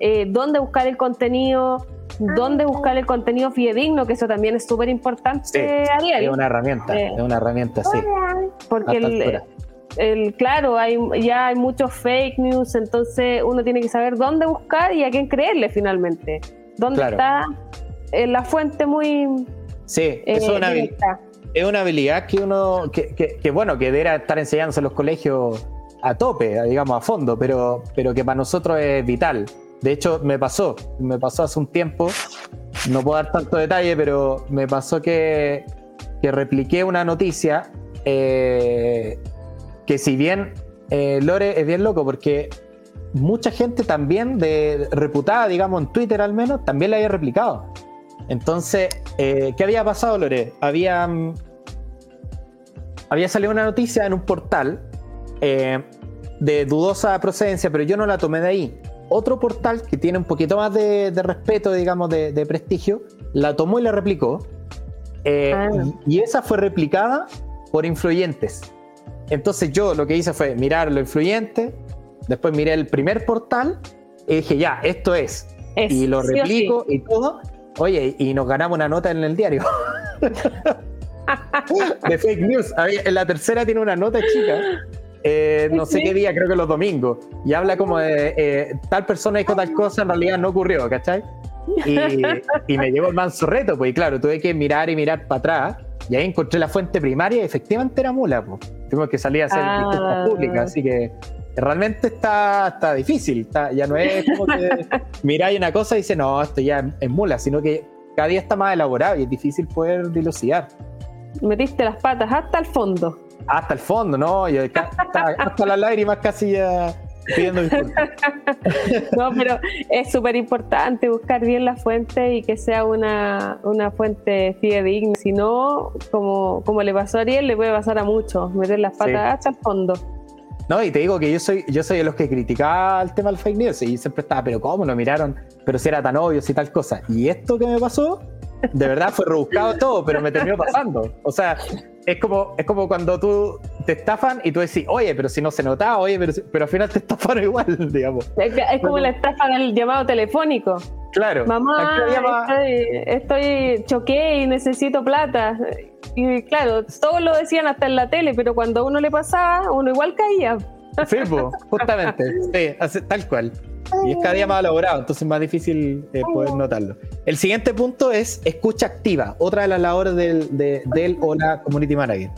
eh, dónde buscar el contenido, dónde buscar el contenido fidedigno, que eso también es súper importante, Ariel. Es una herramienta, eh, es una herramienta, sí. Porque el, el, claro, hay, ya hay muchos fake news, entonces uno tiene que saber dónde buscar y a quién creerle finalmente. ¿Dónde está eh, la fuente muy... Sí, eh, es, una habilidad, es una habilidad que uno, que, que, bueno, que debería estar enseñándose en los colegios a tope, digamos, a fondo, pero, pero que para nosotros es vital. De hecho, me pasó, me pasó hace un tiempo, no puedo dar tanto detalle, pero me pasó que, que repliqué una noticia eh, que si bien eh, Lore es bien loco porque mucha gente también de reputada, digamos, en Twitter al menos, también la había replicado. Entonces, eh, ¿qué había pasado, Lore? Había, mm, había salido una noticia en un portal eh, de dudosa procedencia, pero yo no la tomé de ahí. Otro portal que tiene un poquito más de, respeto, digamos, de, prestigio, la tomó y la replicó. Ah. y esa fue replicada por influyentes. Entonces yo lo que hice fue mirar lo influyente, después miré el primer portal y dije, ya, esto es. y lo replico y todo. Oye, y nos ganamos una nota en el diario. de fake news. En la tercera tiene una nota chica. Eh, no sé qué día, creo que los domingos. Y habla como de eh, tal persona dijo tal cosa, en realidad no ocurrió, ¿cachai? Y, y me llevo el manso reto, pues claro, tuve que mirar y mirar para atrás y ahí encontré la fuente primaria y efectivamente era mula. Pues. Tuvimos que salir a hacer ah. públicas, así que realmente está, está difícil. ya no es como que miráis una cosa y dice, no, esto ya es mula, sino que cada día está más elaborado y es difícil poder dilucidar. Metiste las patas hasta el fondo. Hasta el fondo, ¿no? Y hasta, hasta las lágrimas casi ya pidiendo no, pero es súper importante buscar bien la fuente y que sea una, una fuente fidedigna. Si no, como, como le pasó a Ariel, le puede pasar a muchos, meter las patas hasta el fondo. No, y te digo que yo soy, yo soy de los que criticaba el tema del fake news y siempre estaba, pero ¿cómo lo miraron? Pero si era tan obvio, si tal cosa. Y esto que me pasó, de verdad fue rebuscado todo, pero me terminó pasando. O sea, es como, es como cuando tú te estafan y tú decís, oye, pero si no se notaba, oye, pero, pero al final te estafaron igual, digamos. Es, como la estafa del llamado telefónico. Claro. Mamá, estoy, estoy choqué y necesito plata. Y claro, todos lo decían hasta en la tele, pero cuando a uno le pasaba, uno igual caía. Sí, justamente, sí, tal cual. Y es cada día más elaborado, entonces es más difícil eh, poder notarlo. El siguiente punto es escucha activa, otra de las labores del, de, del o la community manager.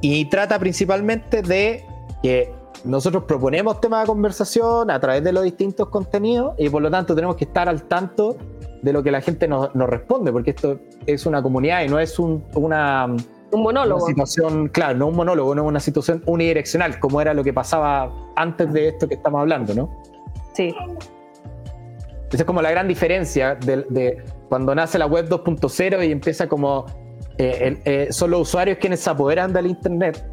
Y trata principalmente de que nosotros proponemos temas de conversación a través de los distintos contenidos y por lo tanto tenemos que estar al tanto de lo que la gente nos, nos responde, porque esto es una comunidad y no es un, una, un monólogo. Una situación, claro, no un monólogo, no una situación unidireccional, como era lo que pasaba antes de esto que estamos hablando, ¿no? Sí. Esa es como la gran diferencia de, cuando nace la web 2.0 y empieza como eh, eh, son los usuarios quienes se apoderan del internet.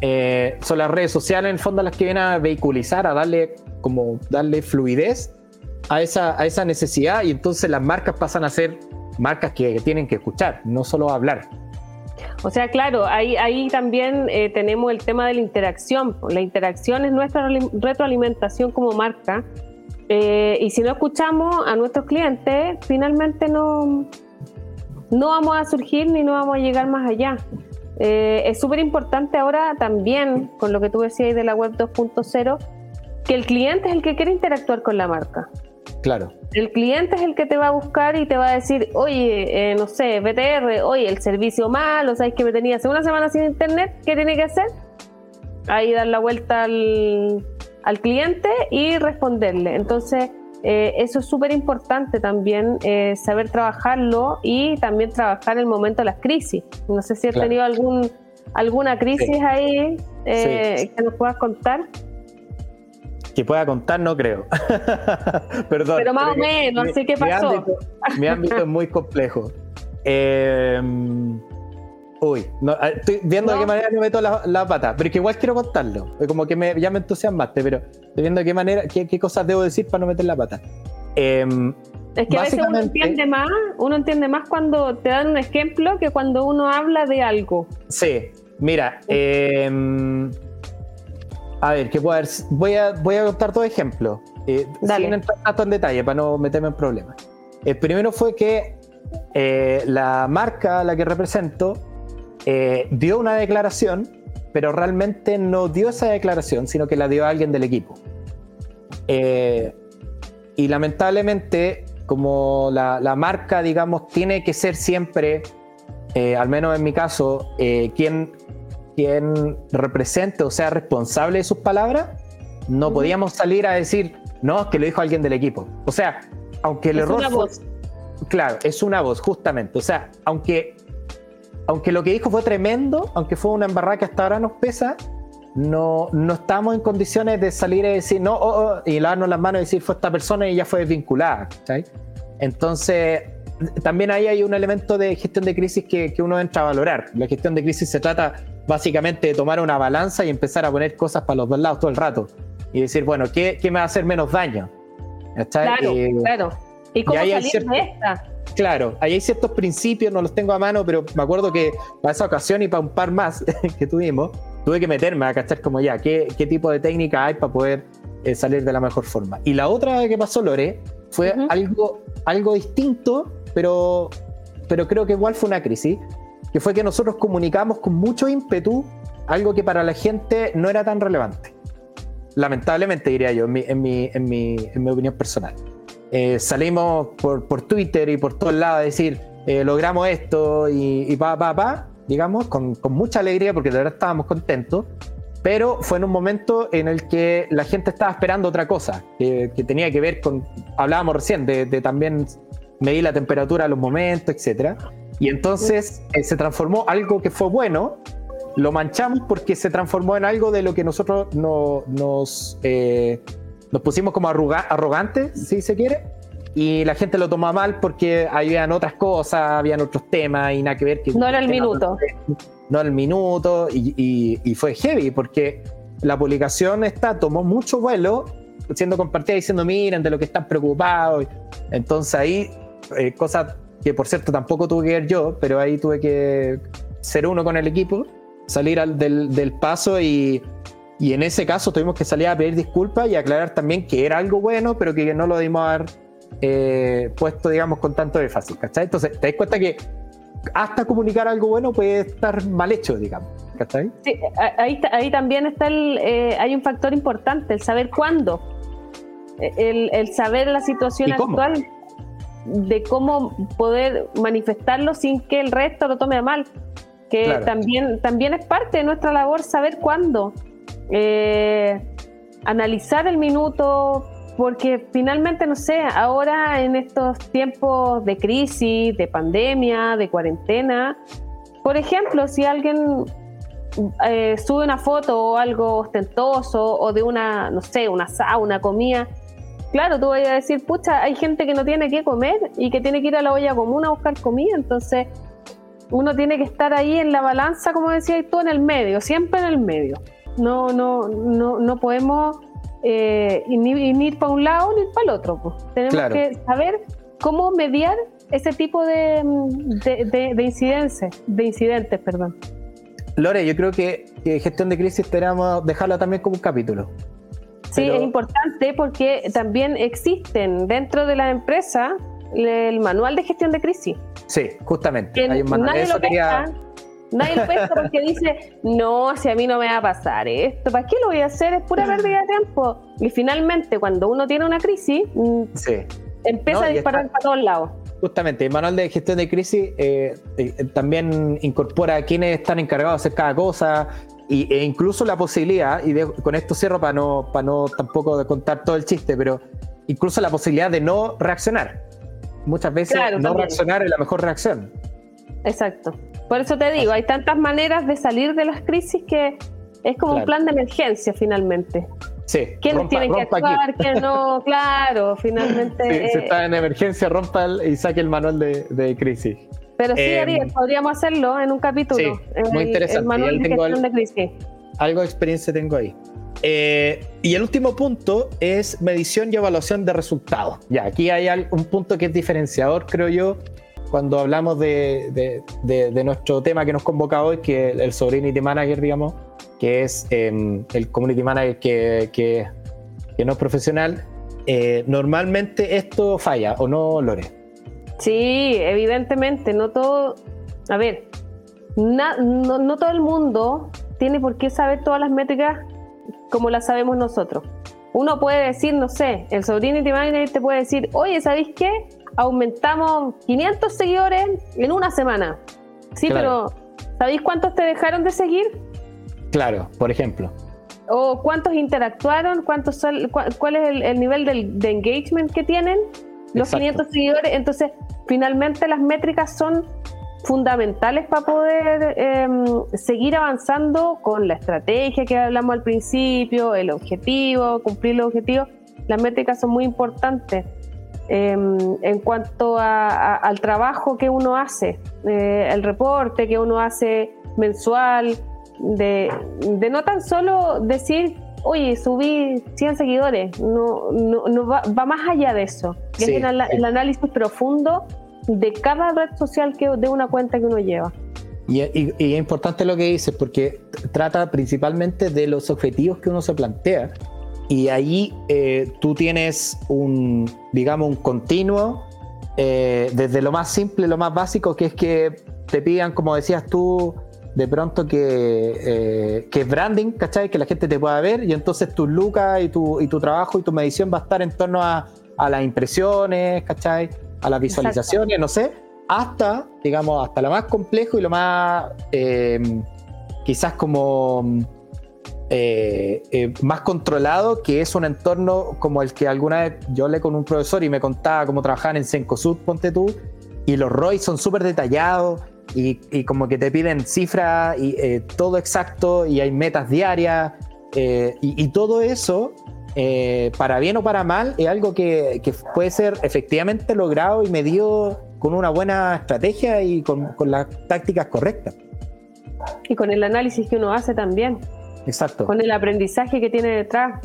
Eh, son las redes sociales en el fondo las que vienen a vehiculizar, a darle como darle fluidez a esa, a esa necesidad y entonces las marcas pasan a ser marcas que, tienen que escuchar, no solo hablar. O sea, claro, ahí, ahí también eh, tenemos el tema de la interacción. La interacción es nuestra retroalimentación como marca. Eh, y si no escuchamos a nuestros clientes, finalmente no, no vamos a surgir ni no vamos a llegar más allá. Eh, es súper importante ahora también, con lo que tú decías de la web 2.0, que el cliente es el que quiere interactuar con la marca. Claro. El cliente es el que te va a buscar y te va a decir, oye, eh, no sé, BTR, oye, el servicio malo, sabes que me tenía hace una semana sin internet, ¿qué tiene que hacer? Ahí dar la vuelta al, cliente y responderle. Entonces, eh, eso es súper importante también, eh, saber trabajarlo y también trabajar el momento de las crisis. No sé si has tenido algún, alguna crisis ahí que nos puedas contar que pueda contar, no creo. Perdón. Pero más o menos, así que pasó. Mi ámbito, es muy complejo. Eh, uy, estoy viendo de qué manera me meto la, pata, pero es que igual quiero contarlo. Como que me, ya me entusiasmaste, pero estoy viendo de qué manera, qué, cosas debo decir para no meter la pata. Em, es que a veces uno entiende más, uno entiende más cuando te dan un ejemplo que cuando uno habla de algo. Sí, mira, eh, a ver, ¿qué puedo? Voy a, voy a contar dos ejemplos. Eh, sin entrar tanto en detalle para no meterme en problemas. El primero fue que eh, la marca a la que represento eh, dio una declaración, pero realmente no dio esa declaración, sino que la dio a alguien del equipo. Eh, y lamentablemente, como la, la, marca, digamos, tiene que ser siempre, al menos en mi caso, quien quien represente o sea responsable de sus palabras, no podíamos salir a decir, no, es que lo dijo alguien del equipo. O sea, aunque el error... Una voz. Claro, es una voz, justamente. O sea, aunque, aunque lo que dijo fue tremendo, aunque fue una embarrada que hasta ahora nos pesa, no, no estamos en condiciones de salir a decir, no, oh, oh", y lavarnos las manos y decir, fue esta persona y ya fue desvinculada. Entonces, también ahí hay un elemento de gestión de crisis que, que uno entra a valorar. La gestión de crisis se trata básicamente tomar una balanza y empezar a poner cosas para los dos lados todo el rato. Y decir, bueno, ¿qué, qué me va a hacer menos daño? Claro, claro. ¿Y cómo salir de esta? Claro, ahí hay ciertos principios, no los tengo a mano, pero me acuerdo que para esa ocasión y para un par más que tuvimos, tuve que meterme a cachar como ya, qué, qué tipo de técnica hay para poder eh, salir de la mejor forma. Y la otra que pasó, Lore, fue algo, algo distinto, pero, pero creo que igual fue una crisis, que fue que nosotros comunicamos con mucho ímpetu algo que para la gente no era tan relevante. Lamentablemente, diría yo, en mi, en mi, opinión personal. Eh, salimos por, por, Twitter y por todos lados a decir, eh, logramos esto y, pa, pa, pa, digamos, con, con, mucha alegría porque de verdad estábamos contentos, pero fue en un momento en el que la gente estaba esperando otra cosa, que, tenía que ver con, hablábamos recién, de, de también medir la temperatura a los momentos, etcétera y entonces eh, se transformó algo que fue bueno, lo manchamos porque se transformó en algo de lo que nosotros no, nos, eh, nos pusimos como arrogantes, si se quiere, y la gente lo tomó mal porque habían otras cosas, habían otros temas y nada que ver. Que no era el minuto. No era el minuto y, y, fue heavy porque la publicación esta tomó mucho vuelo siendo compartida diciendo miren de lo que están preocupados. Entonces ahí, eh, cosas que por cierto tampoco tuve que ver yo, pero ahí tuve que ser uno con el equipo, salir al, del, del, paso y, y, en ese caso tuvimos que salir a pedir disculpas y aclarar también que era algo bueno, pero que no lo dimos a haber eh, puesto, digamos, con tanto fácil, ¿cachai? Entonces, te das cuenta que hasta comunicar algo bueno puede estar mal hecho, digamos. ¿cachai? Sí, ahí, ahí también está el, eh, hay un factor importante, el saber cuándo, el, el saber la situación actual de cómo poder manifestarlo sin que el resto lo tome a mal. Que también, también es parte de nuestra labor saber cuándo. Eh, analizar el minuto, porque finalmente, no sé, ahora en estos tiempos de crisis, de pandemia, de cuarentena, por ejemplo, si alguien eh, sube una foto o algo ostentoso o de una, no sé, una sauna, comida, claro, tú vas a decir, pucha, hay gente que no tiene que comer y que tiene que ir a la olla común a buscar comida, entonces uno tiene que estar ahí en la balanza, como decías tú, en el medio, siempre en el medio. No, no, no, no podemos eh, ni, ir para un lado ni para el otro. Pues. Tenemos que saber cómo mediar ese tipo de, de, de, incidencias, de incidentes, perdón. Lore, yo creo que, gestión de crisis tenemos dejarla también como un capítulo. Sí, es importante porque también existen dentro de la empresa el manual de gestión de crisis. Sí, justamente. Hay un manual. Nadie lo quería... Nadie lo pesca porque dice, no, si a mí no me va a pasar esto, ¿para qué lo voy a hacer? Es pura pérdida de tiempo. Y finalmente, cuando uno tiene una crisis, mm, empieza a disparar para todos lados. Justamente, el manual de gestión de crisis eh, eh, también incorpora a quienes están encargados de hacer cada cosa y, e incluso la posibilidad, y con esto cierro para no, para no tampoco contar todo el chiste, pero incluso la posibilidad de no reaccionar. Muchas veces no reaccionar es la mejor reacción. Exacto. Por eso te digo, hay tantas maneras de salir de las crisis que es como un plan de emergencia finalmente. Sí, ¿Quiénes tienen que actuar? ¿Quién no? Claro, finalmente. Sí, si eh, está en emergencia, rompa y saque el manual de, crisis. Pero sí, em, podríamos hacerlo en un capítulo. Sí, muy interesante. El manual de gestión de crisis. Algo de experiencia tengo ahí. Eh, y el último punto es medición y evaluación de resultados. Ya, aquí hay un punto que es diferenciador, creo yo, cuando hablamos de, nuestro tema que nos convoca hoy, que es el Sovereignty Manager, digamos, que es em, el Community Manager que, que, no es profesional, eh, normalmente esto falla, ¿o no, Lore? Sí, evidentemente, no todo. A ver, no, todo el mundo tiene por qué saber todas las métricas como las sabemos nosotros. Uno puede decir, no sé, el Sovereignty Manager te puede decir, oye, ¿sabéis qué? aumentamos 500 seguidores en una semana. Sí, pero ¿sabéis cuántos te dejaron de seguir? Claro, por ejemplo. ¿O cuántos interactuaron? ¿Cuántos ¿Cuál es el, nivel de engagement que tienen? Los 500 seguidores. Entonces, finalmente las métricas son fundamentales para poder em, seguir avanzando con la estrategia que hablamos al principio, el objetivo, cumplir los objetivos. Las métricas son muy importantes. Em, en cuanto al trabajo que uno hace, eh, el reporte que uno hace mensual, de, no tan solo decir, oye, subí 100 seguidores, no, no, va, más allá de eso. es el, análisis profundo de cada red social que, de una cuenta que uno lleva. Y, y, es importante lo que dices porque trata principalmente de los objetivos que uno se plantea y ahí eh, tú tienes un, digamos, un continuo, eh, desde lo más simple, lo más básico, que es que te pidan, como decías tú, de pronto que, eh, que branding, ¿cachai? Que la gente te pueda ver y entonces tu lucas y tu, y tu trabajo y tu medición va a estar en torno a, a las impresiones, ¿cachai? A las visualizaciones, no sé, hasta, digamos, hasta lo más complejo y lo más, quizás como eh, eh, más controlado, que es un entorno como el que alguna vez yo hablé con un profesor y me contaba cómo trabajaban en Sencosud, ponte tú, y los ROI son súper detallados y, como que te piden cifras y eh, todo exacto y hay metas diarias y, todo eso, para bien o para mal, es algo que, puede ser efectivamente logrado y medido con una buena estrategia y con, con las tácticas correctas. Y con el análisis que uno hace también. Exacto. Con el aprendizaje que tiene detrás.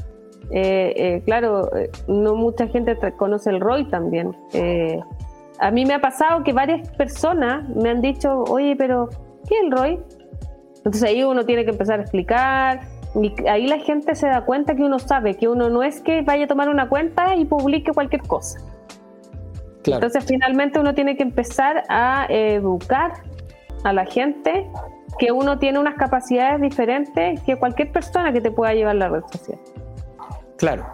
Eh, eh, claro, eh, no mucha gente conoce el ROI también. A mí me ha pasado que varias personas me han dicho, oye, pero ¿qué es el ROI? Entonces ahí uno tiene que empezar a explicar. Y ahí la gente se da cuenta que uno sabe que uno no es que vaya a tomar una cuenta y publique cualquier cosa. Entonces finalmente uno tiene que empezar a educar a la gente que uno tiene unas capacidades diferentes que cualquier persona que te pueda llevar la red social. Claro.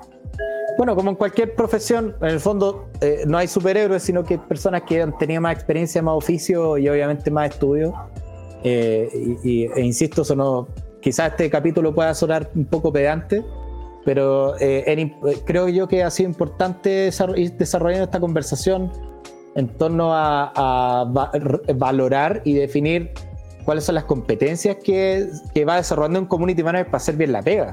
Bueno, como en cualquier profesión, en el fondo eh, no hay superhéroes, sino que personas que han tenido más experiencia, más oficio y obviamente más estudio. Eh, y, e insisto, eso quizás este capítulo pueda sonar un poco pedante, pero eh, creo yo que ha sido importante ir desarrollando esta conversación en torno a, a valorar y definir cuáles son las competencias que, que va desarrollando un community manager para hacer bien la pega.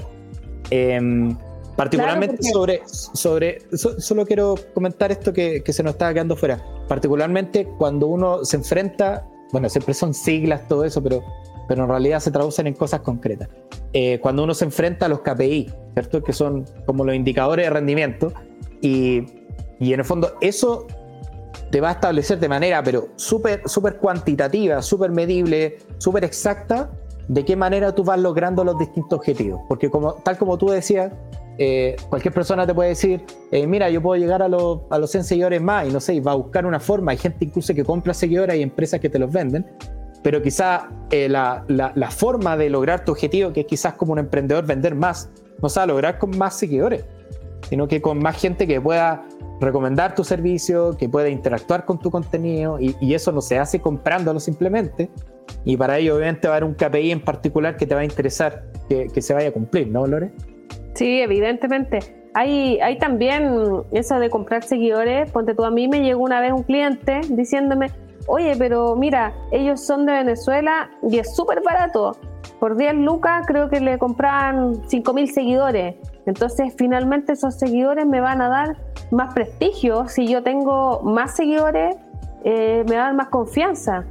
Em, particularmente sobre, sobre solo quiero comentar esto que, que, se nos estaba quedando fuera. Particularmente cuando uno se enfrenta, bueno, siempre son siglas, todo eso, pero, pero en realidad se traducen en cosas concretas. Eh, cuando uno se enfrenta a los KPI, ¿cierto? Que son como los indicadores de rendimiento, y, y en el fondo eso te va a establecer de manera, pero súper super cuantitativa, súper medible, súper exacta, de qué manera tú vas logrando los distintos objetivos. Porque como, tal como tú decías, eh, cualquier persona te puede decir, eh, mira, yo puedo llegar a, los, a los 100 seguidores más y no sé, y va a buscar una forma. Hay gente incluso que compra seguidores y empresas que te los venden. Pero quizá eh, la, la, forma de lograr tu objetivo, que es quizás como un emprendedor vender más, no se va a lograr con más seguidores, sino que con más gente que pueda recomendar tu servicio, que pueda interactuar con tu contenido y, eso no se hace comprándolo simplemente. Y para ello obviamente va a haber un KPI en particular que te va a interesar que, que se vaya a cumplir, ¿no, Lore? Sí, evidentemente. Hay, hay también eso de comprar seguidores. Ponte tú, a mí me llegó una vez un cliente diciéndome, oye, pero mira, ellos son de Venezuela y es súper barato. Por 10 lucas creo que le compraban 5 mil seguidores. Entonces finalmente esos seguidores me van a dar más prestigio. Si yo tengo más seguidores, eh, me va a dar más confianza.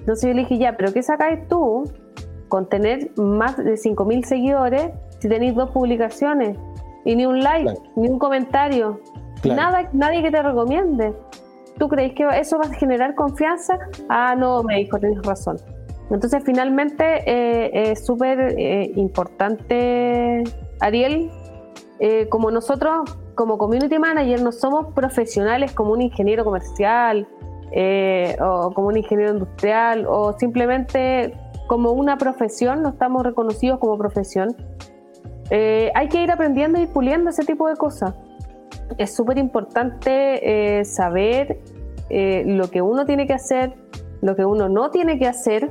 Entonces yo le dije, ya, pero ¿qué sacáis tú con tener más de 5 mil seguidores si tenéis dos publicaciones? Y ni un like, claro. ni un comentario, claro. nada, nadie que te recomiende. ¿Tú crees que eso va a generar confianza? Ah, no, me dijo, tienes razón. Entonces, finalmente, eh, es súper eh, importante, Ariel, eh, como nosotros, como community manager, no somos profesionales como un ingeniero comercial eh, o como un ingeniero industrial o simplemente como una profesión, no estamos reconocidos como profesión. Eh, hay que ir aprendiendo y puliendo ese tipo de cosas. Es súper importante eh, saber eh, lo que uno tiene que hacer, lo que uno no tiene que hacer,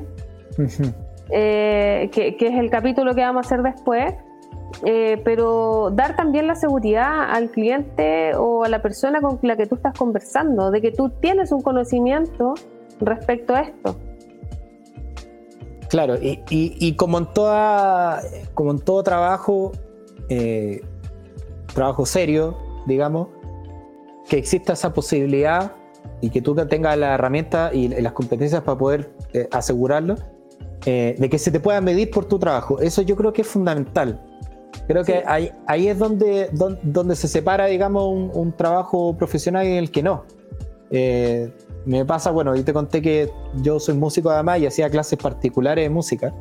uh -huh. que, que, es el capítulo que vamos a hacer después. pero dar también la seguridad al cliente o a la persona con la que tú estás conversando, de que tú tienes un conocimiento respecto a esto. Claro, y, y, y, como, en toda, como en todo trabajo, eh, trabajo serio, digamos, que exista esa posibilidad y que tú tengas la herramienta y las competencias para poder eh, asegurarlo, eh, de que se te pueda medir por tu trabajo. Eso yo creo que es fundamental. Creo que ahí, ahí, es donde, donde, donde, se separa, digamos, un, un, trabajo profesional y el que no. Eh, me pasa, bueno, y te conté que yo soy músico además y hacía clases particulares de música.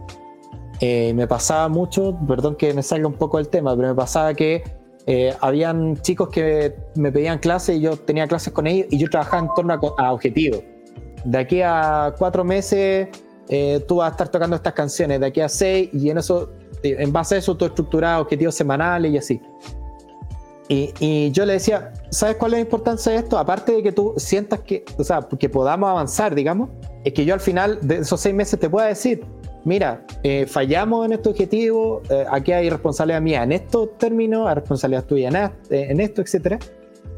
Eh, me pasaba mucho, perdón que me salga un poco del tema, pero me pasaba que eh, habían chicos que me pedían clases y yo tenía clases con ellos y yo trabajaba en torno a, a objetivos. De aquí a cuatro meses eh, tú vas a estar tocando estas canciones, de aquí a seis, y en eso, en base a eso tú estructuras objetivos semanales y así. Y, y, yo le decía, ¿sabes cuál es la importancia de esto? Aparte de que tú sientas que, o sea, que podamos avanzar, digamos, es que yo al final de esos seis meses te pueda decir, mira, eh, fallamos en este objetivo, eh, aquí hay responsabilidad mía en estos términos, hay responsabilidad tuya en, en esto, etcétera.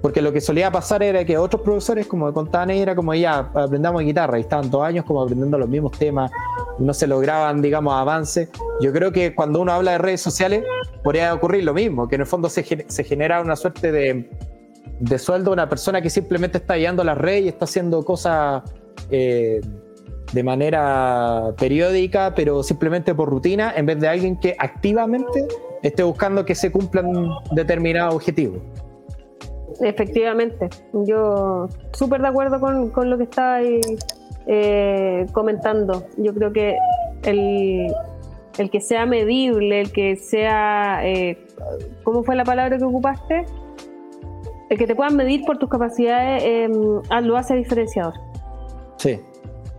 Porque lo que solía pasar era que otros profesores, como contaban, era como ya aprendamos guitarra y estaban dos años como aprendiendo los mismos temas, no se lograban, digamos, avances. Yo creo que cuando uno habla de redes sociales, podría ocurrir lo mismo, que en el fondo se, genera una suerte de, de sueldo una persona que simplemente está guiando las redes y está haciendo cosas eh, de manera periódica, pero simplemente por rutina, en vez de alguien que activamente esté buscando que se cumplan determinados objetivos. Efectivamente, yo súper de acuerdo con, con, lo que estáis eh, comentando. Yo creo que el, el, que sea medible, el que sea, eh, ¿cómo fue la palabra que ocupaste? El que te puedan medir por tus capacidades eh, lo hace diferenciador. Sí.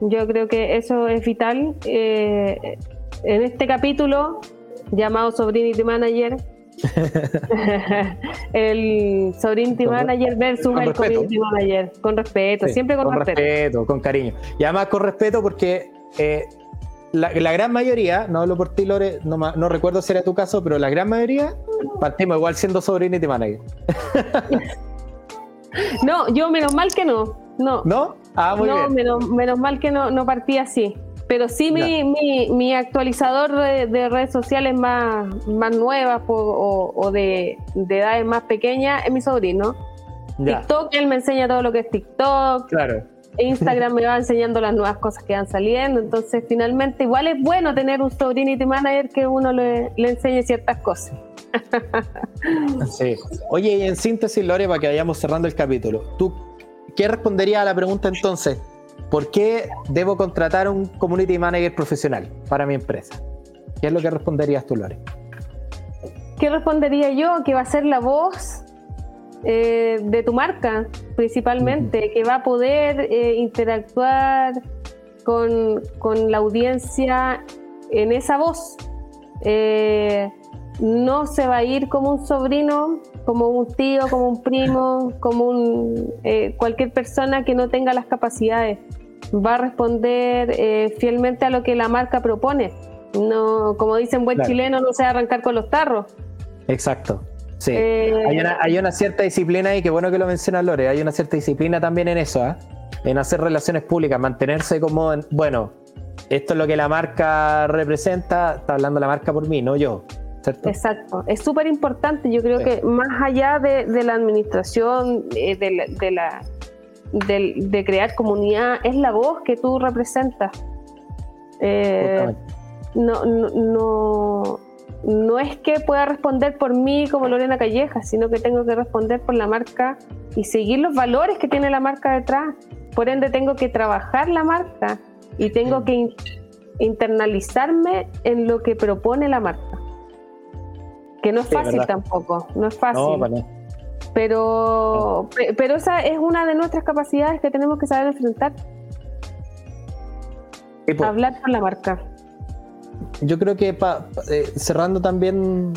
Yo creo que eso es vital. Eh, en este capítulo llamado Sobrinity Manager, el Sobrinity Manager versus con el. Community Manager. Con respeto, Sí, siempre con, con respeto. respeto, con cariño. Y además con respeto porque eh, la, la gran mayoría, no hablo por ti Lore, no, recuerdo si era tu caso, pero la gran mayoría partimos igual siendo Sobrinity Manager. No, yo menos mal que no. No, ¿No? Ah, muy no bien. Menos, menos mal que no, no partí así. Pero sí mi, mi, mi actualizador de, de redes sociales más, más nuevas o, o de, de edades más pequeñas es mi sobrino. Ya, TikTok, él me enseña todo lo que es TikTok. claro. Instagram me va enseñando las nuevas cosas que van saliendo. Entonces, finalmente, igual es bueno tener un Sobrinity Manager que uno le, le enseñe ciertas cosas. Sí. Oye, y en síntesis, Lore, para que vayamos cerrando el capítulo, ¿tú ¿qué respondería a la pregunta entonces? ¿Por qué debo contratar un community manager profesional para mi empresa? ¿Qué es lo que responderías tú, Lore? ¿Qué respondería yo? Que va a ser la voz eh, de tu marca, principalmente, que va a poder eh, interactuar con, la audiencia en esa voz. Eh, no se va a ir como un sobrino, como un tío, como un primo, como un, cualquier persona que no tenga las capacidades. Va a responder fielmente a lo que la marca propone. No, como dicen buen chileno, no se va a arrancar con los tarros. Exacto. Sí. Eh, hay, una, cierta disciplina y qué bueno que lo menciona Lore. Hay una cierta disciplina también en eso, ¿ah? en hacer relaciones públicas, mantenerse como, bueno, esto es lo que la marca representa, está hablando la marca por mí, no yo. Exacto, es súper importante. Yo creo que más allá de, la administración, eh, de, la, de, crear comunidad, es la voz que tú representas. Eh, no, no, no es que pueda responder por mí como Lorena Calleja, sino que tengo que responder por la marca y seguir los valores que tiene la marca detrás. Por ende, tengo que trabajar la marca y tengo que internalizarme en lo que propone la marca. Que no es fácil tampoco, no es fácil. Pero, pero esa es una de nuestras capacidades que tenemos que saber enfrentar. Hablar con la marca yo creo que eh, cerrando también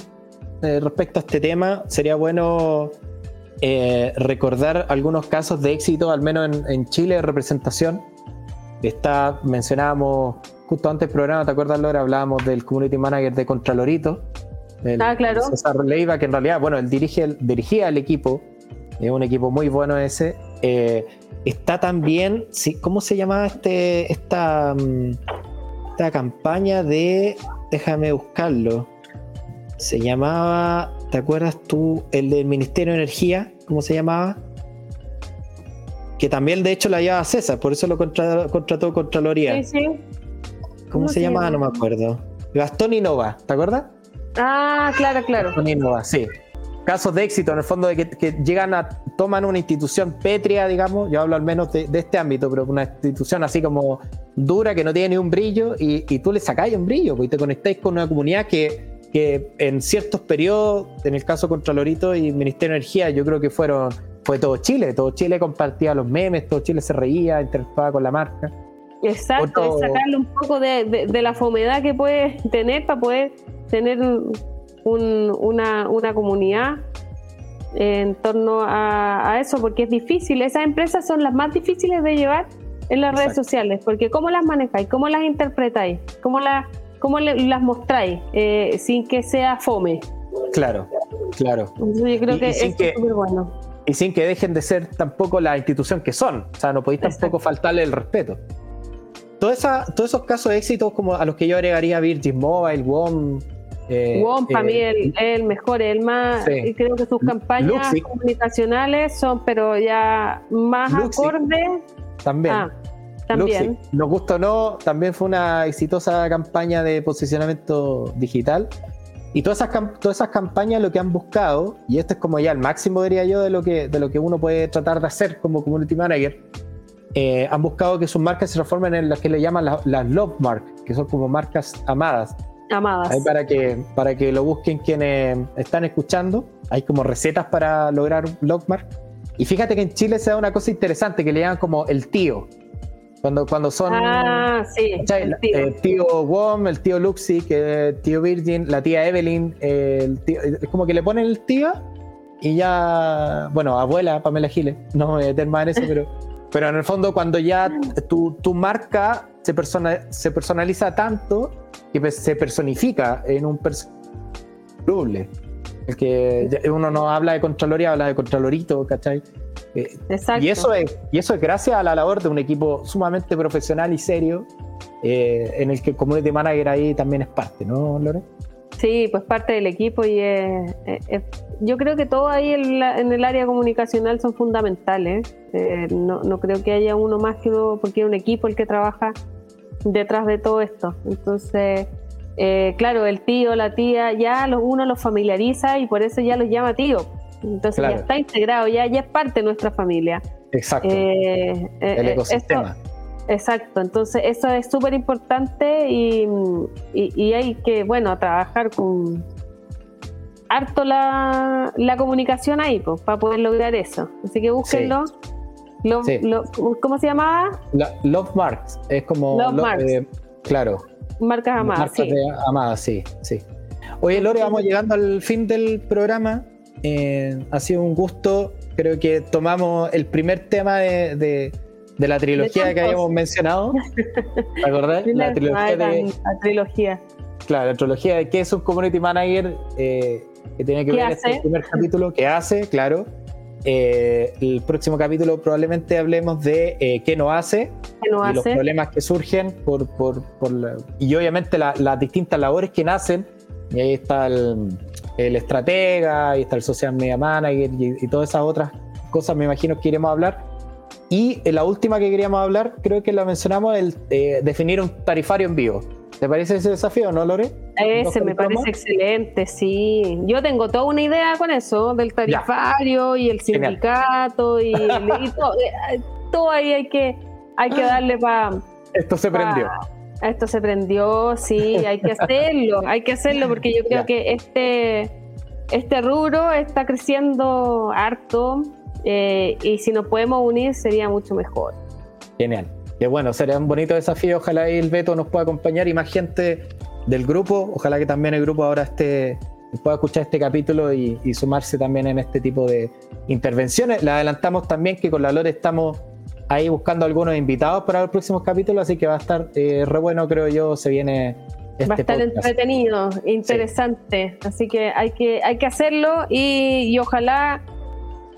eh, respecto a este tema, sería bueno eh, recordar algunos casos de éxito, al menos en, Chile, de representación. Está, mencionábamos justo antes del programa, ¿te acuerdas, Laura? Hablábamos del community manager de Contralorito. Ah, claro. César Leiva, que en realidad, bueno, él dirige, dirigía el equipo, es un equipo muy bueno ese. está también, ¿cómo se llama este, esta... Mm, campaña de. Déjame buscarlo. Se llamaba. ¿Te acuerdas tú? El del Ministerio de Energía. ¿Cómo se llamaba? Que también, de hecho, la llevaba César, por eso lo contrató, Contraloría. Sí, sí. ¿Cómo, se, llamaba? No me acuerdo. Gastón Innova, ¿te acuerdas? Ah, claro, claro. Sí casos de éxito, en el fondo, de que, llegan a, toman una institución pétrea, digamos, yo hablo al menos de, este ámbito, pero una institución así como dura, que no tiene ni un brillo, y, tú le sacáis un brillo, pues, y te conectáis con una comunidad que, que en ciertos periodos, en el caso Contralorito y Ministerio de Energía, yo creo que fueron, fue todo Chile, todo Chile compartía los memes, todo Chile se reía, interactuaba con la marca. Exacto, es sacarle un poco de, de la fomedad que puede tener para poder tener una, una, comunidad en torno a, eso, porque es difícil. Esas empresas son las más difíciles de llevar en las redes sociales, porque ¿cómo las manejáis? ¿Cómo las interpretáis? ¿Cómo, las cómo las mostráis eh, sin que sea fome? Claro, claro. yo creo que es súper bueno. Y sin que dejen de ser tampoco la institución que son. O sea, no podéis tampoco faltarle el respeto. Todos esos casos de éxito como a los que yo agregaría Virgin Mobile, WOM, eh, para mí eh, el, mejor, el más, y creo que sus campañas comunicacionales son, pero ya más acordes. También. Ah, también. Nos o no, también fue una exitosa campaña de posicionamiento digital. Y todas esas, todas esas campañas lo que han buscado, y esto es como ya el máximo, diría yo, de lo que, de lo que uno puede tratar de hacer como community manager, eh, han buscado que sus marcas se transformen en las que le llaman las, las love marks, que son como marcas amadas. Amadas. Ahí para que, para que lo busquen quienes están escuchando. Hay como recetas para lograr un Logmark. Y fíjate que en Chile se da una cosa interesante que le llaman como el tío. Cuando, cuando son. Ah, sí. El tío. el tío Wom, el tío Luxi, el tío Virgin, la tía Evelyn. El tío, es como que le ponen el tío y ya. Bueno, abuela Pamela Giles. No me voy más en eso, pero. Pero en el fondo, cuando ya tu, tu marca se, persona, se personaliza tanto que se personifica en un personaje. El que uno no habla de Contraloría, habla de Contralorito, ¿cachai? Eh, Exacto. Y eso, es, y eso es gracias a la labor de un equipo sumamente profesional y serio, eh, en el que el community manager ahí también es parte, ¿no, Lore? Sí, pues parte del equipo y yo creo que todo ahí en, el área comunicacional son fundamentales. Eh, no, no, creo que haya uno más que uno, porque es un equipo el que trabaja detrás de todo esto. Entonces, eh, claro, el tío, la tía, ya uno los familiariza y por eso ya los llama tío. Entonces ya está integrado, ya, ya es parte de nuestra familia. Exacto. Eh, eh, el eh, ecosistema. esto- exacto, entonces eso es súper importante y, y- y hay que, bueno, trabajar con harto la, la comunicación ahí, pues, para poder lograr eso. Así que búsquenlo. Sí. ¿Cómo se llamaba? La- Love Marks es como. Love lo- Marks. eh, claro. Marcas amadas. Marcas sí. de amadas, sí, sí. Oye, Lore, vamos llegando al fin del programa. Eh, ha sido un gusto. Creo que tomamos el primer tema de, de- de la trilogía que tantos. habíamos mencionado. ¿Te acordás? La trilogía de, la trilogía. claro, la trilogía de qué es un community manager eh, que tiene que ¿Qué ver hace? este primer capítulo, qué hace, claro. Eh, el próximo capítulo probablemente hablemos de eh, qué no hace que no y los hace. problemas que surgen por, por, por la- y obviamente la- las distintas labores que nacen y ahí está el, el estratega ahí está el social media manager y, y todas esas otras cosas me imagino que iremos a hablar y eh, la última que queríamos hablar creo que la mencionamos el eh, definir un tarifario en vivo. ¿te parece ese desafío no Lore? Ese ¿No me parece excelente, sí. Yo tengo toda una idea con eso, del tarifario y el sindicato y, y todo, eh, todo ahí hay que, hay que darle para... esto se prendió. Esto se prendió, sí, hay que hacerlo, hay que hacerlo porque yo creo Ya. que este, este rubro está creciendo harto eh, y si nos podemos unir sería mucho mejor. Genial. Que bueno, será un bonito desafío. Ojalá el Beto nos pueda acompañar y más gente del grupo. Ojalá que también el grupo ahora esté pueda escuchar este capítulo y, y sumarse también en este tipo de intervenciones. Le adelantamos también que con la Lore estamos ahí buscando algunos invitados para los próximos capítulos, así que va a estar eh, re bueno, creo yo, se viene este Va a estar podcast. entretenido, interesante. Así que hay que, hay que hacerlo y, y ojalá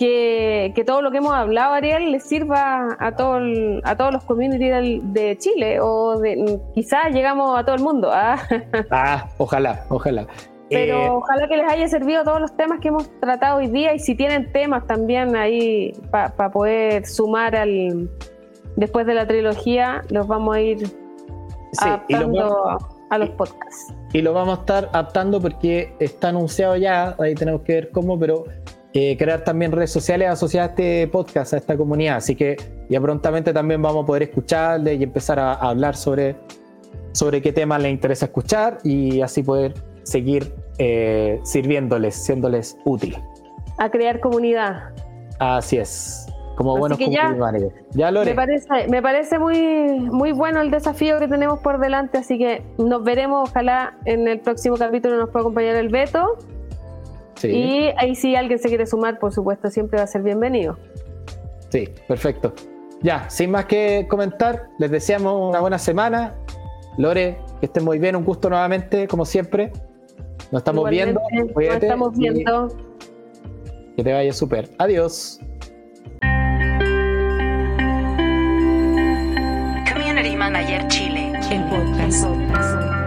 que, que todo lo que hemos hablado, Ariel, le sirva a, todo el- a todos los communities del- de Chile o de, quizás llegamos a todo el mundo. ¿ah? Ah, ojalá, ojalá. Pero Eh, ojalá que les haya servido todos los temas que hemos tratado hoy día y si tienen temas también ahí para poder sumar al después de la trilogía, los vamos a ir sí, y adaptando a los podcasts. y lo vamos a estar adaptando porque está anunciado ya, ahí tenemos que ver cómo, pero eh, crear también redes sociales asociadas a este podcast, a esta comunidad, así que ya prontamente también vamos a poder escucharle y empezar a, a hablar sobre, sobre qué temas les interesa escuchar y así poder seguir eh, sirviéndoles, siéndoles útil. A crear comunidad. Así es, como Así buenos que ya- Lore, Me parece, me parece muy, muy bueno el desafío que tenemos por delante, así que nos veremos, ojalá en el próximo capítulo nos pueda acompañar el Beto. Sí, Y ahí si alguien se quiere sumar, por supuesto, siempre va a ser bienvenido. sí, perfecto. Ya, sin más que comentar, les deseamos una buena semana. Lore, que estén muy bien, un gusto nuevamente, como siempre. Nos estamos viendo. Igualmente, Nos cuídate estamos viendo. Que te vaya súper. Adiós. Community Manager Chile. El podcast.